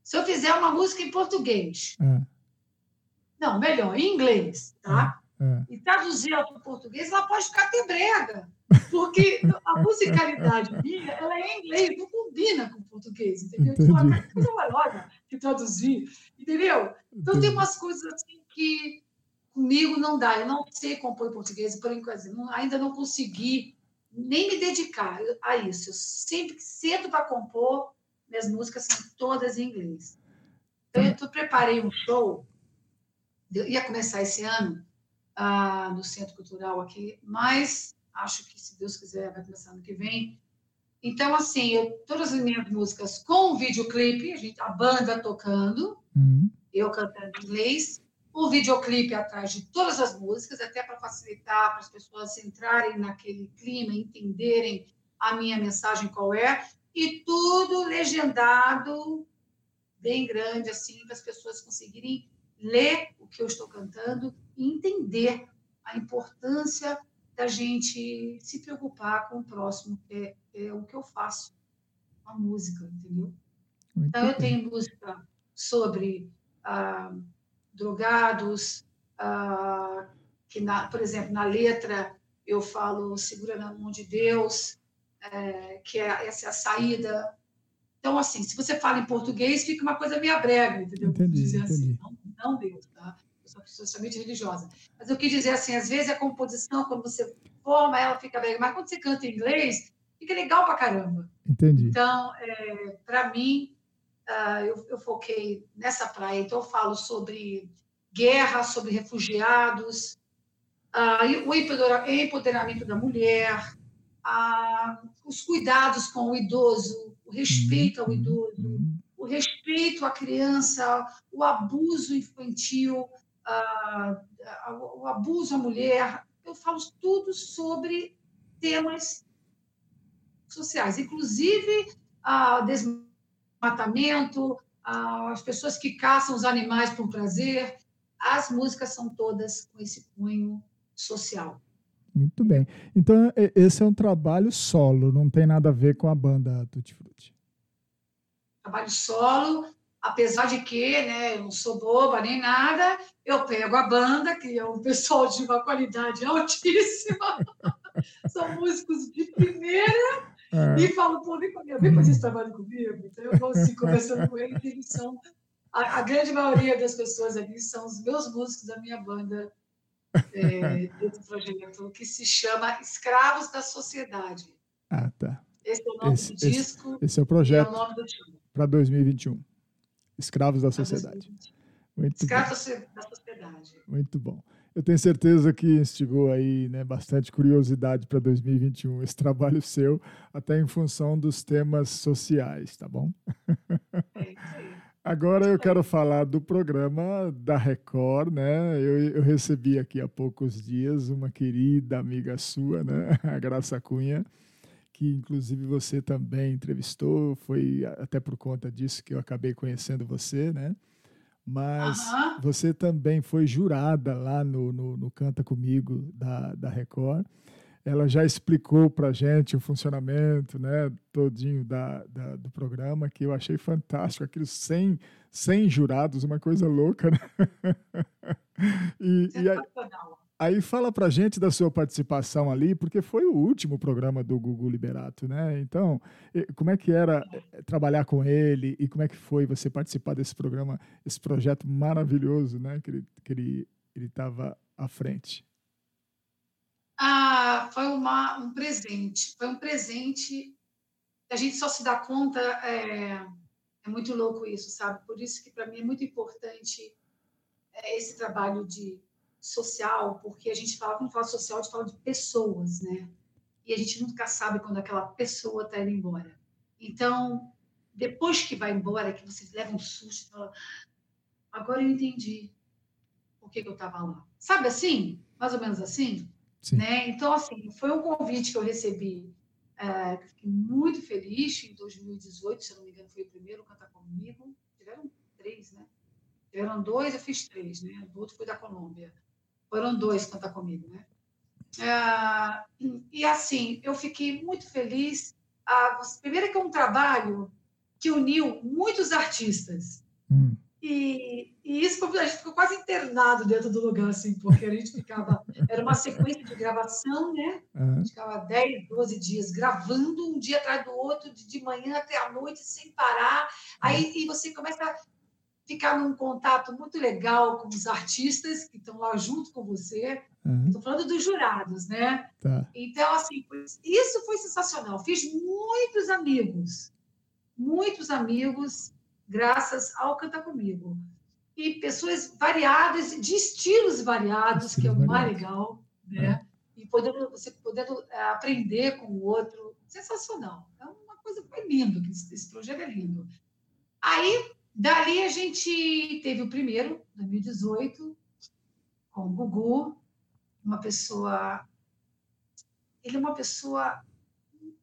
Speaker 5: se eu fizer uma música em português. É. Não, melhor, em inglês, tá? É. é. E traduzir ela para o português, ela pode ficar até brega. Porque a musicalidade minha, ela é em inglês, não combina com o português, entendeu? Entendi. Então, é coisa maior que traduzir, entendeu? Então, Entendi. tem umas coisas assim que comigo não dá. Eu não sei compor em português, por enquanto, ainda não consegui nem me dedicar a isso. Eu sempre cedo para compor, minhas músicas são todas em inglês. Então, eu preparei um show, ia começar esse ano, ah, no Centro Cultural aqui, mas acho que, se Deus quiser, vai começar ano que vem. Então, assim, eu, todas as minhas músicas com videoclipe, a, gente, a banda tocando, uhum. eu cantando em inglês, o videoclipe atrás de todas as músicas, até para facilitar para as pessoas entrarem naquele clima, entenderem a minha mensagem qual é, e tudo legendado, bem grande, assim, para as pessoas conseguirem ler o que eu estou cantando e entender a importância da gente se preocupar com o próximo, que é, é o que eu faço com a música, entendeu? Muito então, eu tenho música sobre ah, drogados, ah, que, na, por exemplo, na letra eu falo segura na mão de Deus, é, que é, essa é a saída. Então, assim, se você fala em português, fica uma coisa meio brega, entendeu?
Speaker 4: Entendi, dizer assim,
Speaker 5: entendi. Assim, não, não Deus, tá? Eu sou socialmente religiosa. Mas eu quis dizer assim, às vezes a composição, quando você forma, ela fica brega, mas quando você canta em inglês, fica legal pra caramba.
Speaker 4: Entendi.
Speaker 5: Então, é, para mim, uh, eu, eu, foquei nessa praia. Então, eu falo sobre guerra, sobre refugiados, uh, o empoderamento da mulher, uh, os cuidados com o idoso, o respeito ao uhum. idoso, uhum. o respeito à criança, o abuso infantil, o abuso à mulher. Eu falo tudo sobre temas sociais, inclusive a desmatamento matamento, as pessoas que caçam os animais por prazer, as músicas são todas com esse cunho social.
Speaker 4: Muito bem. Então, esse é um trabalho solo, não tem nada a ver com a banda Tutti Frutti.
Speaker 5: Trabalho solo, apesar de que né, eu não sou boba nem nada, eu pego a banda, que é um pessoal de uma qualidade altíssima, são músicos de primeira, é. E falo, pô, vem, vem fazer esse trabalho comigo. Então, eu vou assim, conversando com eles, eles são. A, a, grande maioria das pessoas ali são os meus músicos da minha banda é, desse projeto, que se chama Escravos da Sociedade.
Speaker 4: Ah, tá.
Speaker 5: Esse é o nome esse, do
Speaker 4: esse,
Speaker 5: disco.
Speaker 4: Esse é o projeto é para 2021. Escravos da Sociedade.
Speaker 5: Muito Escravos bom. da Sociedade.
Speaker 4: Muito bom. Eu tenho certeza que instigou aí né, bastante curiosidade para 2021 esse trabalho seu, até em função dos temas sociais, tá bom?
Speaker 5: É
Speaker 4: Agora eu quero falar do programa da Record, né? Eu, eu, recebi aqui há poucos dias uma querida amiga sua, né? A Graça Cunha, que inclusive você também entrevistou, foi até por conta disso que eu acabei conhecendo você, né? mas você também foi jurada lá no, no, no, Canta Comigo da, da Record. Ela já explicou para gente o funcionamento né, todinho da, da, do programa, que eu achei fantástico, aqueles 100, 100 jurados, uma coisa louca. Né? e, e aí, Aí fala pra gente da sua participação ali, porque foi o último programa do Gugu Liberato, né? Então, como é que era eh, trabalhar com ele e como é que foi você participar desse programa, esse projeto maravilhoso, né? Que ele que ele ele estava à frente.
Speaker 5: Ah, foi uma, um presente. Foi um presente. A gente só se dá conta. É, é muito louco isso, sabe? Por isso que para mim é muito importante é, esse trabalho de social, porque a gente fala, quando fala social, a gente fala de pessoas, né? E a gente nunca sabe quando aquela pessoa está indo embora. Então, depois que vai embora, que você leva um susto, fala, agora eu entendi por que, que eu estava lá. Sabe assim? Mais ou menos assim?
Speaker 4: Sim.
Speaker 5: Né? Então, assim, foi um convite que eu recebi. É, fiquei muito feliz em 2018, se não me engano, foi o primeiro Cantar Comigo. Tiveram três, né? Tiveram dois, eu fiz três, né? O outro foi da Colômbia. Foram dois cantar comigo, né? Ah, e assim, eu fiquei muito feliz. Ah, primeiro que é um trabalho que uniu muitos artistas.
Speaker 4: Hum.
Speaker 5: E, e, isso a gente ficou quase internado dentro do lugar, assim, porque a gente ficava. Era uma sequência de gravação, né?
Speaker 4: Uhum.
Speaker 5: A gente ficava 10, 12 dias gravando, um dia atrás do outro, de, de manhã até a noite, sem parar. Aí e você começa ficar num contato muito legal com os artistas que estão lá junto com você. Estou uhum. falando dos jurados, né? Tá. Então, assim, isso foi sensacional. Fiz muitos amigos, muitos amigos, graças ao Canta Comigo. E pessoas variadas, de estilos variados, que é o mais legal, né? É. E podendo, você podendo é, aprender com o outro, sensacional. É uma coisa, foi lindo, esse projeto é lindo. Aí, Dali a gente teve o primeiro, 2018, com o Gugu, uma pessoa. Ele é uma pessoa.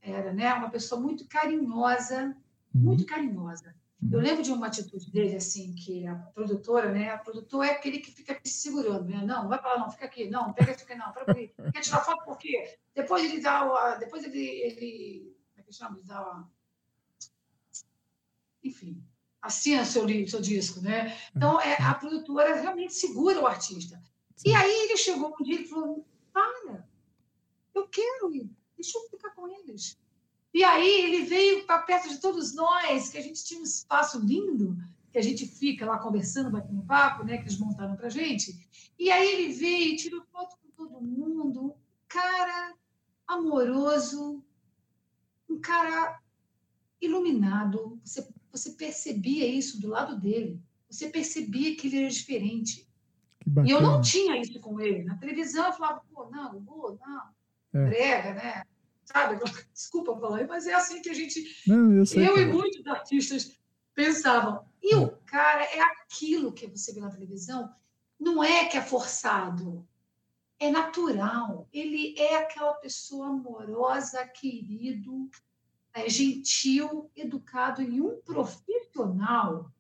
Speaker 5: Era, né? Uma pessoa muito carinhosa, uhum. muito carinhosa. Uhum. Eu lembro de uma atitude dele, assim, que a produtora, né? A produtora é aquele que fica se segurando, né? Não, vai para lá, não, fica aqui, não, pega isso aqui, não, para aqui. Quer tirar foto por quê? Depois ele dá, depois ele, ele como é que chama? Ele dá, enfim, assina seu, seu disco, né? Então, é, a produtora realmente segura o artista. E aí ele chegou um dia e falou, para, eu quero ir, deixa eu ficar com eles. E aí ele veio para perto de todos nós, que a gente tinha um espaço lindo, que a gente fica lá conversando, batendo papo, né, que eles montaram para gente. E aí ele veio e tirou foto com todo mundo, um cara amoroso, um cara iluminado. Você você percebia isso do lado dele. Você percebia que ele era diferente. E eu não tinha isso com ele. Na televisão eu falava, pô, não, pô, não, é. brega, né? Sabe? Desculpa falar, mas é assim que a gente. Não, eu, eu e muitos artistas pensavam. E é. o cara é aquilo que você vê na televisão, não é que é forçado, é natural. Ele é aquela pessoa amorosa, querido, é, gentil, educado e um profissional,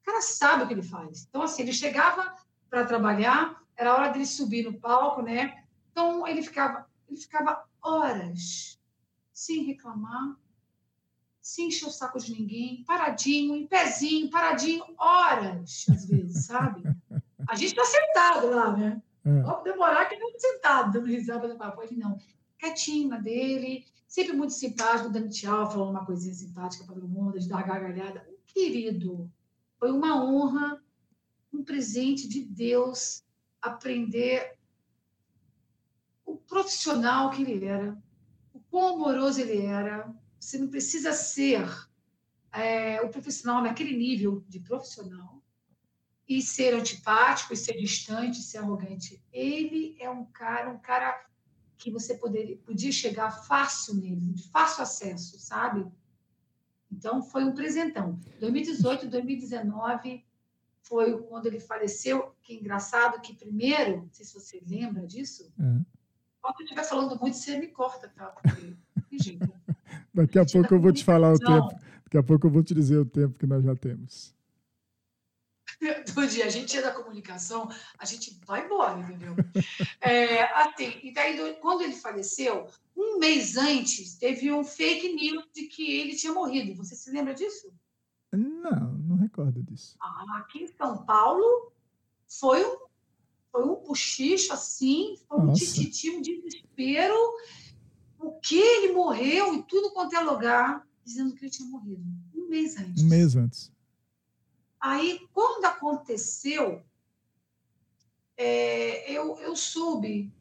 Speaker 5: o cara sabe o que ele faz. Então, assim, ele chegava para trabalhar, era hora dele subir no palco, né? Então, ele ficava, ele ficava horas sem reclamar, sem encher o saco de ninguém, paradinho, em pezinho, paradinho, horas, às vezes, sabe? A gente está sentado lá, né? É. Vamos demorar que não sentado, dando risada no papo. Ele não, quietinho na dele, sempre muito simpático, dando tchau, falando uma coisinha simpática para todo mundo, de dar gargalhada. Um querido, foi uma honra, um presente de Deus aprender profissional que ele era, o quão amoroso ele era. Você não precisa ser é, o profissional naquele nível de profissional e ser antipático, e ser distante, e ser arrogante. Ele é um cara, um cara que você poderia, podia chegar fácil nele, de fácil acesso, sabe? Então, foi um presentão. 2018, 2019 foi quando ele faleceu. Que engraçado que primeiro, não sei se você lembra disso, uhum. Quando eu estiver falando muito, você me corta, tá? Porque, gente,
Speaker 4: Daqui a pouco eu vou te falar o tempo. Daqui a pouco eu vou te dizer o tempo que nós já temos.
Speaker 5: do dia. A gente é da comunicação, a gente vai embora, entendeu? É, assim, e daí, quando ele faleceu, um mês antes, teve um fake news de que ele tinha morrido. Você se lembra disso?
Speaker 4: Não, não recordo disso.
Speaker 5: Ah, aqui em São Paulo, foi um, foi um puxicho assim, foi um tititi, um desespero. O que ele morreu e tudo quanto é lugar, dizendo que ele tinha morrido. Um mês antes.
Speaker 4: Um mês antes.
Speaker 5: Aí, quando aconteceu, é, eu, eu soube,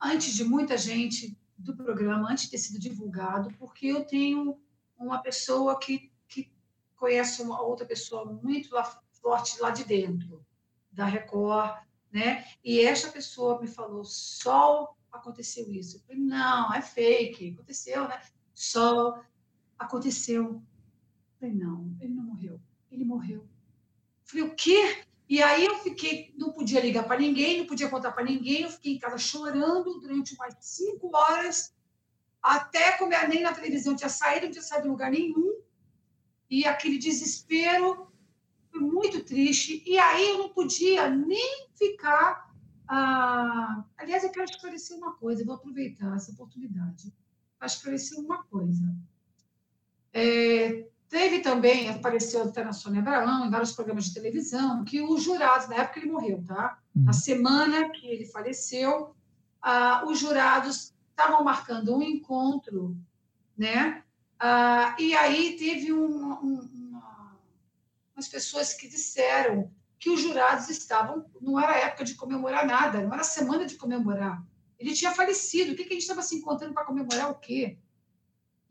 Speaker 5: antes de muita gente do programa, antes de ter sido divulgado, porque eu tenho uma pessoa que, que conhece uma outra pessoa muito lá, forte lá de dentro, da Record, né? E essa pessoa me falou, só aconteceu isso. Eu falei, não, é fake, aconteceu, né? Só aconteceu Falei, não, ele não morreu. Ele morreu. Falei, o quê? E aí eu fiquei, não podia ligar para ninguém, não podia contar para ninguém, eu fiquei em casa chorando durante umas cinco horas, até comer, nem na televisão tinha saído, não tinha saído de lugar nenhum, e aquele desespero foi muito triste, e aí eu não podia nem ficar... Ah... Aliás, eu quero esclarecer uma coisa, vou aproveitar essa oportunidade para esclarecer uma coisa. É, Teve também, apareceu até na Sônia Abraão, em vários programas de televisão, que os jurados, na época ele morreu, tá? Na uhum. semana que ele faleceu, ah, os jurados estavam marcando um encontro, né? Ah, e aí teve um, um, as pessoas que disseram que os jurados estavam, não era época de comemorar nada, não era semana de comemorar. Ele tinha falecido, o que, que a gente estava se encontrando para comemorar o quê?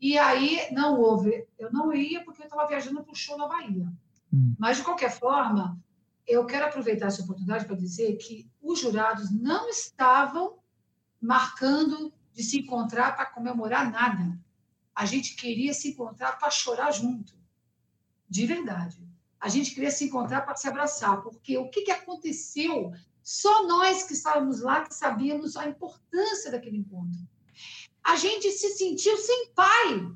Speaker 5: E aí não houve, eu não ia porque eu estava viajando para o show na Bahia. Hum. Mas, de qualquer forma, eu quero aproveitar essa oportunidade para dizer que os jurados não estavam marcando de se encontrar para comemorar nada. A gente queria se encontrar para chorar junto, de verdade. A gente queria se encontrar para se abraçar, porque o que, que aconteceu? Só nós que estávamos lá que sabíamos a importância daquele encontro. A gente se sentiu sem pai.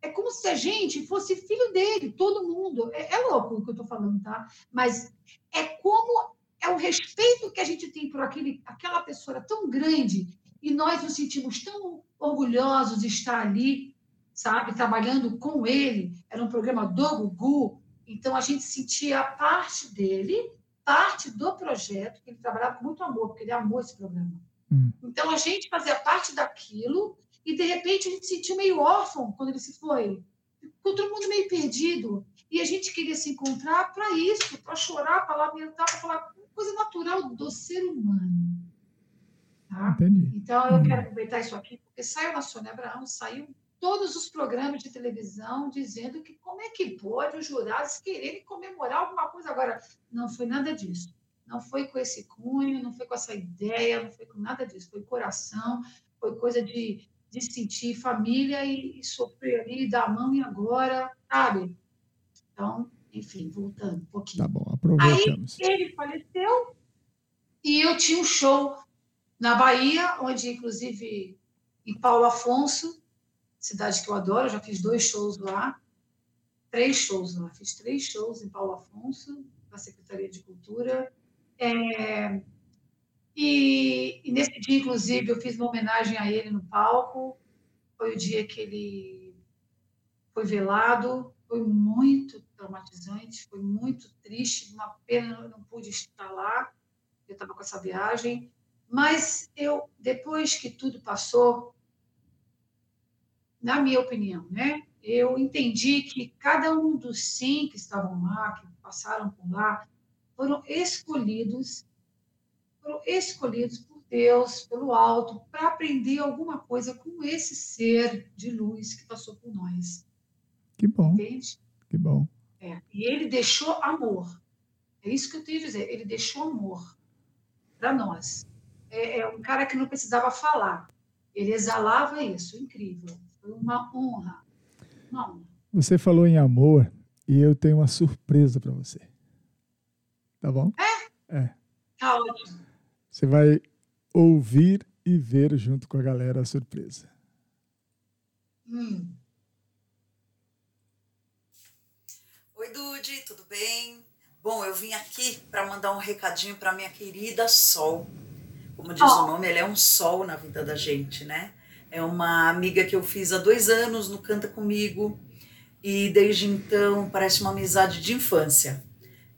Speaker 5: É como se a gente fosse filho dele, todo mundo. É, é louco o que eu estou falando, tá? Mas é como é o respeito que a gente tem por aquele, aquela pessoa tão grande e nós nos sentimos tão orgulhosos de estar ali sabe, trabalhando com ele, era um programa do Gugu, então a gente sentia parte dele, parte do projeto, que ele trabalhava com muito amor, porque ele amou esse programa. Hum. Então a gente fazia parte daquilo e de repente a gente se sentiu meio órfão quando ele se foi. Ficou todo mundo meio perdido. E a gente queria se encontrar para isso, para chorar, para lamentar, para falar coisa natural do ser humano. Tá? Entendi. Então eu hum. quero aproveitar isso aqui, porque saiu na Sônia Abraão, saiu todos os programas de televisão dizendo que como é que pode os jurados quererem comemorar alguma coisa agora. Não foi nada disso. Não foi com esse cunho, não foi com essa ideia, não foi com nada disso. Foi coração, foi coisa de, de sentir família e, e sofrer ali, dar a mão e agora, sabe? Então, enfim, voltando um pouquinho.
Speaker 4: Tá bom, aproveitamos.
Speaker 5: Aí ele faleceu e eu tinha um show na Bahia, onde, inclusive, em Paulo Afonso, cidade que eu adoro, já fiz dois shows lá, três shows lá, fiz três shows em Paulo Afonso, na Secretaria de Cultura. É, e, e, nesse dia, inclusive, eu fiz uma homenagem a ele no palco. Foi o dia que ele foi velado. Foi muito traumatizante, foi muito triste. Uma pena eu não pude estar lá. Eu estava com essa viagem. Mas eu, depois que tudo passou, na minha opinião, né? Eu entendi que cada um dos 100 que estavam lá, que passaram por lá, foram escolhidos, foram escolhidos por Deus, pelo alto, para aprender alguma coisa com esse ser de luz que passou por nós.
Speaker 4: Que bom. Entende? Que bom.
Speaker 5: É. E ele deixou amor. É isso que eu tenho a dizer. Ele deixou amor para nós. É, é um cara que não precisava falar. Ele exalava isso. Incrível. Uma honra. Uma honra.
Speaker 4: Você falou em amor e eu tenho uma surpresa para você. Tá bom?
Speaker 5: É? É. Tá ótimo.
Speaker 4: Você vai ouvir e ver junto com a galera a surpresa.
Speaker 7: Hum. Oi, Dude, tudo bem? Bom, eu vim aqui para mandar um recadinho para minha querida Sol. Como diz oh. o nome, ela é um sol na vida da gente, né? É uma amiga que eu fiz há dois anos no Canta Comigo e desde então parece uma amizade de infância.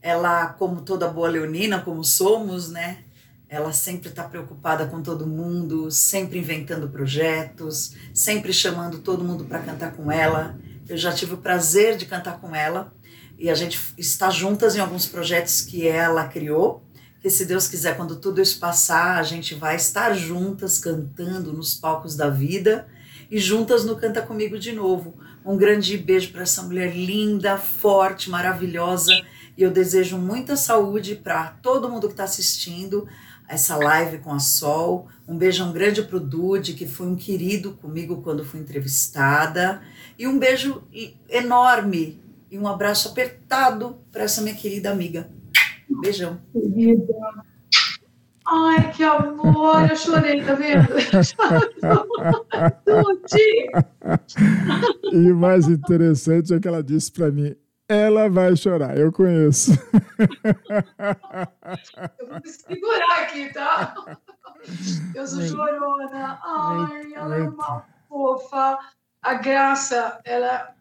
Speaker 7: Ela, como toda boa leonina, como somos, né? Ela sempre está preocupada com todo mundo, sempre inventando projetos, sempre chamando todo mundo para cantar com ela. Eu já tive o prazer de cantar com ela e a gente está juntas em alguns projetos que ela criou que se Deus quiser, quando tudo isso passar, a gente vai estar juntas cantando nos palcos da vida e juntas no Canta Comigo de novo. Um grande beijo para essa mulher linda, forte, maravilhosa e eu desejo muita saúde para todo mundo que está assistindo essa live com a Sol. Um beijão grande para o Dude, que foi um querido comigo quando fui entrevistada. E um beijo enorme e um abraço apertado para essa minha querida amiga. Beijão. Querida.
Speaker 5: Ai, que amor, eu chorei, tá vendo?
Speaker 4: e o mais interessante é que ela disse para mim: ela vai chorar, eu conheço.
Speaker 5: Eu vou me segurar aqui, tá? Eu sou chorona. Ai, ela é uma fofa. A Graça, ela,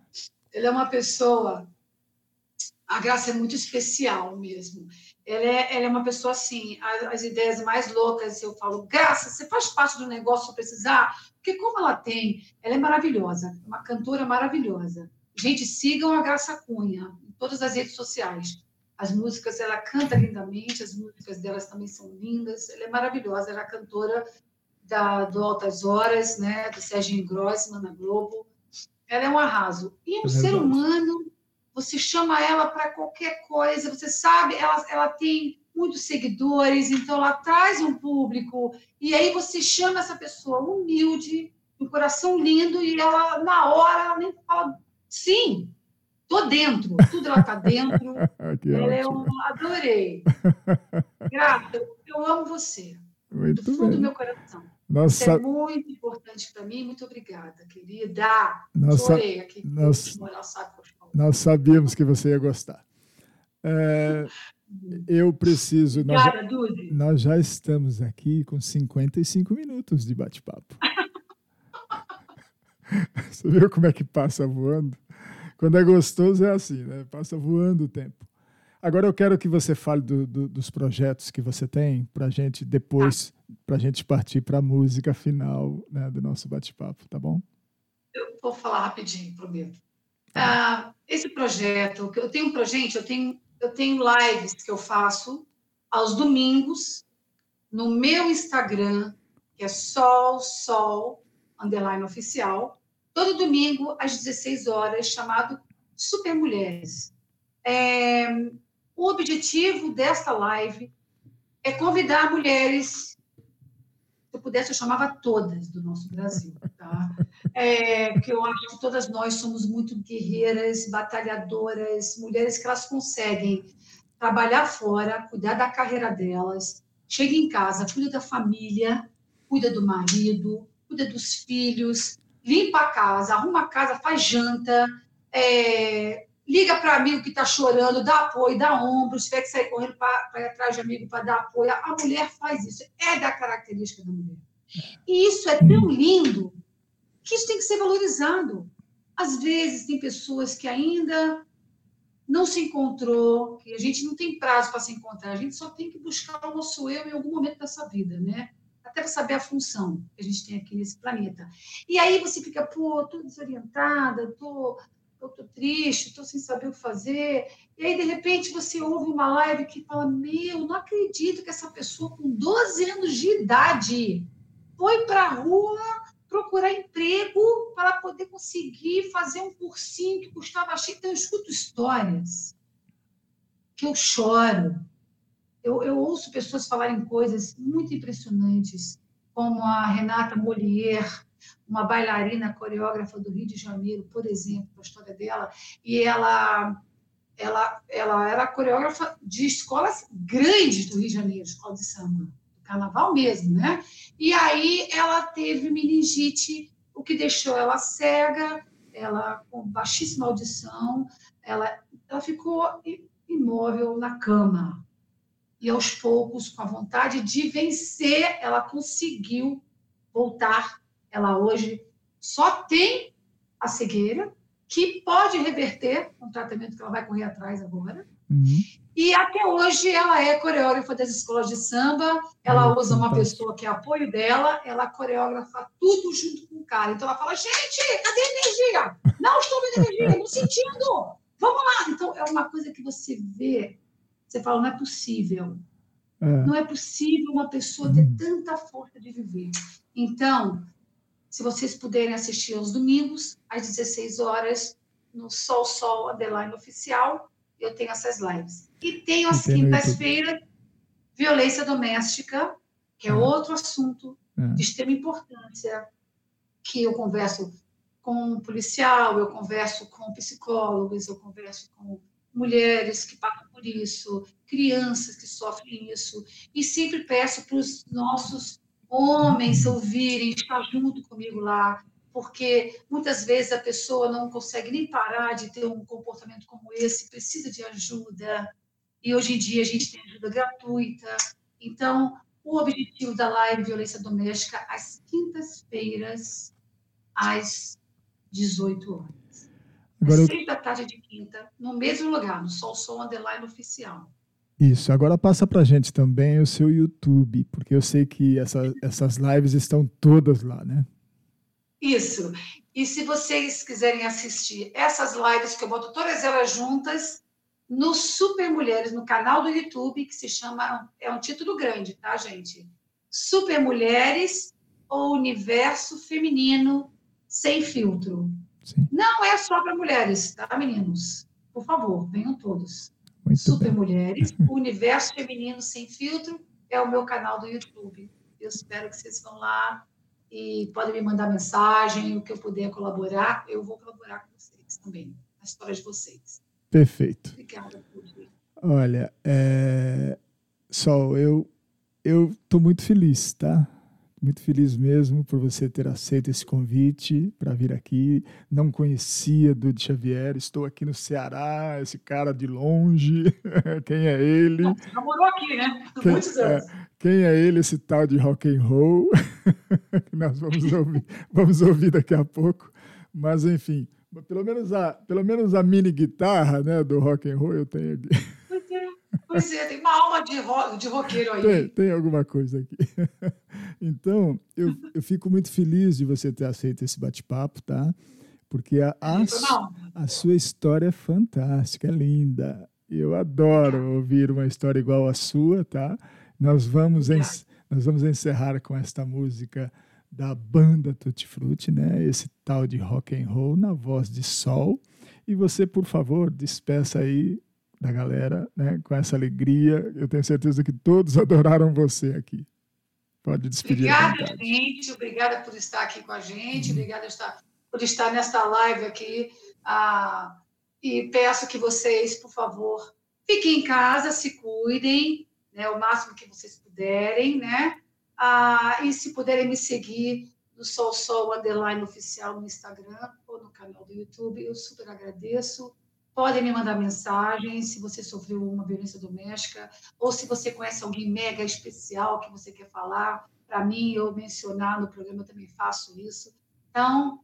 Speaker 5: ela é uma pessoa a Graça é muito especial mesmo. Ela é, ela é uma pessoa assim, as, as, ideias mais loucas, eu falo, Graça, você faz parte do negócio se precisar? Porque como ela tem, ela é maravilhosa, uma cantora maravilhosa. Gente, sigam a Graça Cunha em todas as redes sociais. As músicas, ela canta lindamente, as músicas delas também são lindas. Ela é maravilhosa, ela é cantora da, do Altas Horas, né, do Sérgio Grossman na Globo. Ela é um arraso. E é um é ser humano, você chama ela para qualquer coisa, você sabe, ela, ela tem muitos seguidores, então ela traz um público, e aí você chama essa pessoa humilde, um coração lindo, e ela, na hora, ela nem fala sim, tô dentro, tudo ela tá dentro. ela é um, adorei. Grata, eu amo você. Muito do fundo bem. do meu coração. Nossa... Isso é muito importante para mim. Muito obrigada, querida. Nossa... Chorei aqui.
Speaker 4: Nós... Nós sabíamos que você ia gostar. É, eu preciso. Nós, Dude. Nós já estamos aqui com 55 minutos de bate-papo. Você viu como é que passa voando? Quando é gostoso é assim, né? Passa voando o tempo. Agora eu quero que você fale do, do, dos projetos que você tem para a gente depois, ah. para a gente partir para a música final né, do nosso bate-papo, tá bom?
Speaker 5: Eu vou falar rapidinho, prometo. Ah, esse projeto, eu tenho um projeto, eu tenho, eu tenho lives que eu faço aos domingos no meu Instagram, que é Sol Sol underline oficial, todo domingo às 16 horas, chamado Super Mulheres. É, o objetivo desta live é convidar mulheres, se eu pudesse, eu chamava todas do nosso Brasil, tá? É, porque eu acho que todas nós somos muito guerreiras, batalhadoras, mulheres que elas conseguem trabalhar fora, cuidar da carreira delas, chega em casa, cuida da família, cuida do marido, cuida dos filhos, limpa a casa, arruma a casa, faz janta, é, liga para amigo que está chorando, dá apoio, dá ombro, se tiver que sair correndo para ir atrás de amigo para dar apoio. A mulher faz isso, é da característica da mulher. E isso é tão lindo que isso tem que ser valorizado. Às vezes, tem pessoas que ainda não se encontrou, que a gente não tem prazo para se encontrar, a gente só tem que buscar o nosso eu em algum momento dessa vida, né? Até para saber a função que a gente tem aqui nesse planeta. E aí você fica, pô, tô desorientada, tô, tô, tô triste, tô sem saber o que fazer. E aí, de repente, você ouve uma live que fala, meu, não acredito que essa pessoa com 12 anos de idade foi para a rua procurar emprego para poder conseguir fazer um cursinho que custava X. Então, eu escuto histórias que eu choro. Eu, eu ouço pessoas falarem coisas muito impressionantes, como a Renata Molière, uma bailarina coreógrafa do Rio de Janeiro, por exemplo, a história dela, e ela ela, ela era coreógrafa de escolas grandes do Rio de Janeiro, escola de samba carnaval mesmo, né? E aí ela teve meningite, o que deixou ela cega, ela com baixíssima audição, ela, ela ficou imóvel na cama. E aos poucos, com a vontade de vencer, ela conseguiu voltar. Ela hoje só tem a cegueira, que pode reverter com o tratamento que ela vai correr atrás agora. Uhum. E até hoje ela é coreógrafa das escolas de samba, ela usa uma pessoa que é apoio dela, ela coreógrafa tudo junto com o cara. Então ela fala: gente, cadê a energia? Não estou vendo energia, não sentindo. Vamos lá. Então é uma coisa que você vê, você fala: não é possível. É. Não é possível uma pessoa ter tanta força de viver. Então, se vocês puderem assistir aos domingos, às 16 horas, no Sol Sol Adeline Oficial, eu tenho essas lives. E tenho as quintas-feiras, violência doméstica, que é ah. outro assunto é. de extrema importância, que eu converso com um policial, eu converso com psicólogos, eu converso com mulheres que passam por isso, crianças que sofrem isso, e sempre peço para os nossos homens ouvirem, estar junto comigo lá, porque muitas vezes a pessoa não consegue nem parar de ter um comportamento como esse, precisa de ajuda, e hoje em dia a gente tem ajuda gratuita. Então, o objetivo da live Violência Doméstica, às quintas-feiras, às 18 horas. Agora, às 6 da tarde de quinta, no mesmo lugar, no Sol Sol Underline Oficial.
Speaker 4: Isso, agora passa para gente também o seu YouTube, porque eu sei que essa, essas lives estão todas lá, né?
Speaker 5: Isso. E se vocês quiserem assistir essas lives, que eu boto todas elas juntas, no Super Mulheres, no canal do YouTube, que se chama. É um título grande, tá, gente? Super Mulheres ou Universo Feminino Sem Filtro. Sim. Não é só para mulheres, tá, meninos? Por favor, venham todos. Muito Super bem. Mulheres, Universo Feminino Sem Filtro é o meu canal do YouTube. Eu espero que vocês vão lá e podem me mandar mensagem, o que eu puder colaborar, eu vou colaborar com vocês também, na história de vocês.
Speaker 4: Perfeito. Obrigada, Olha, é... Sol, eu eu estou muito feliz, tá? Muito feliz mesmo por você ter aceito esse convite para vir aqui. Não conhecia Dude Xavier, estou aqui no Ceará, esse cara de longe. Quem é ele?
Speaker 5: Já morou aqui, né? Quem, Muitos anos. É,
Speaker 4: quem é ele, esse tal de rock and roll? Nós vamos ouvir, vamos ouvir daqui a pouco. Mas enfim, pelo menos a, pelo menos a mini guitarra, né, do rock and roll eu tenho aqui.
Speaker 5: Pois é, tem uma alma de, ro de roqueiro aí.
Speaker 4: Tem, tem alguma coisa aqui. Então, eu, eu fico muito feliz de você ter aceito esse bate-papo, tá? Porque a, a, a sua história é fantástica, é linda. Eu adoro ouvir uma história igual à sua, tá? Nós vamos, nós vamos encerrar com esta música da banda Tutti Frutti, né? Esse tal de rock and roll na voz de Sol. E você, por favor, despeça aí da galera, né? Com essa alegria. Eu tenho certeza que todos adoraram você aqui. Pode despedir.
Speaker 5: Obrigada, gente. Obrigada por estar aqui com a gente. Uhum. Obrigada por estar nesta live aqui. Ah, e peço que vocês, por favor, fiquem em casa, se cuidem, né, o máximo que vocês puderem, né? Ah, e se puderem me seguir no Sol Sol Underline Oficial no Instagram ou no canal do YouTube, eu super agradeço. Podem me mandar mensagem se você sofreu uma violência doméstica ou se você conhece alguém mega especial que você quer falar para mim ou mencionar no programa, eu também faço isso. Então,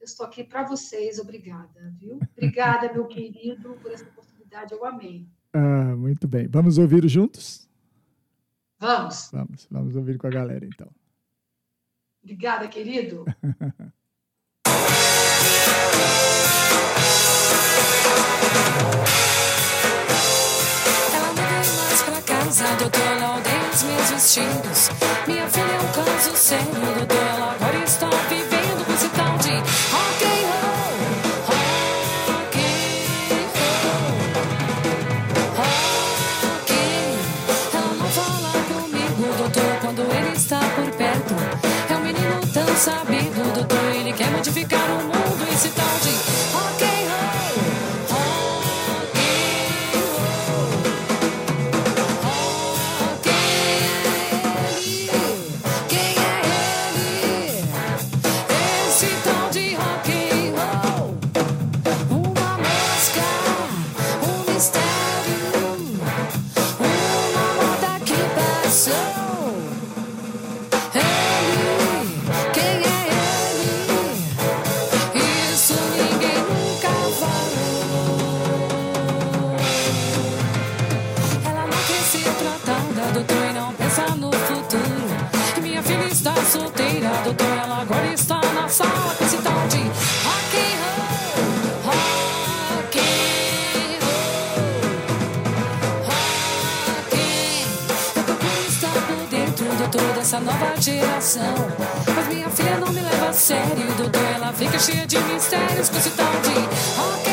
Speaker 5: eu estou aqui para vocês, obrigada, viu? Obrigada, meu querido, por essa oportunidade, eu amei.
Speaker 4: Ah, muito bem. Vamos ouvir juntos?
Speaker 5: Vamos.
Speaker 4: Vamos, vamos ouvir com a galera, então.
Speaker 5: Obrigada, querido.
Speaker 8: os meus vestidos. Minha filha é um caso sério, doutor, ela agora está vivendo com esse tal de rock and roll. Rock and roll. Rock. Ela não fala comigo, doutor, quando ele está por perto. É um menino tão sabido, doutor, ele quer modificar o mundo, essa nova geração. Mas minha filha não me leva a sério, doutor. Ela fica cheia de mistérios com esse tal de rock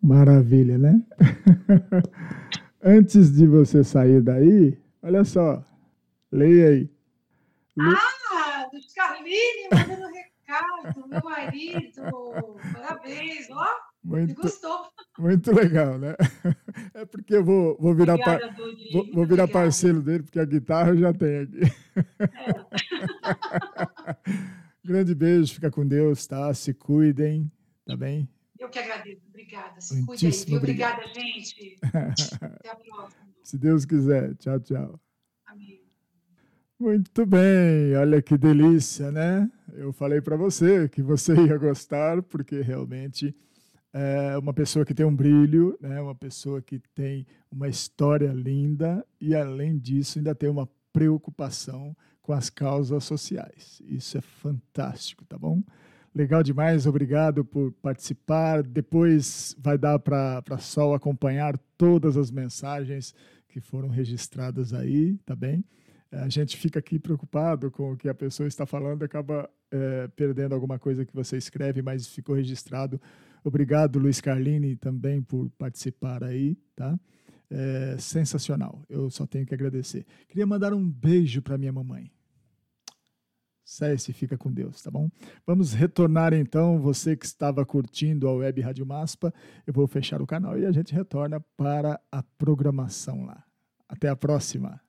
Speaker 4: Maravilha, né? Antes de você sair daí, olha só, leia aí.
Speaker 5: Ah, do Carline mandando recado, meu marido. Parabéns, ó.
Speaker 4: Muito,
Speaker 5: Gostou.
Speaker 4: muito legal, né? É porque eu vou, vou virar, par-
Speaker 5: Obrigada, Dodi.
Speaker 4: vou, vou virar
Speaker 5: obrigada.
Speaker 4: parceiro dele, porque a guitarra eu já tenho aqui. Grande beijo, fica com Deus, tá? Se cuidem, tá bem?
Speaker 5: Eu que agradeço. Obrigada. Se cuide aí,
Speaker 4: Muitíssimo
Speaker 5: viu?
Speaker 4: obrigado.
Speaker 5: Obrigada, gente. Até a próxima.
Speaker 4: Se Deus quiser. Tchau, tchau. Muito bem, olha que delícia, né? Eu falei para você que você ia gostar, porque realmente é uma pessoa que tem um brilho, né? Uma pessoa que tem uma história linda e além disso ainda tem uma preocupação com as causas sociais. Isso é fantástico, tá bom? Legal demais, obrigado por participar. Depois vai dar para Sol acompanhar todas as mensagens que foram registradas aí, tá bem? A gente fica aqui preocupado com o que a pessoa está falando, acaba eh, perdendo alguma coisa que você escreve, mas ficou registrado. Obrigado, Luiz Carlini, também por participar aí, tá? É sensacional. Eu só tenho que agradecer. Queria mandar um beijo para minha mamãe. Cesse, fica com Deus, tá bom? Vamos retornar então. Você que estava curtindo a Web Rádio Maspa, eu vou fechar o canal e a gente retorna para a programação lá. Até a próxima.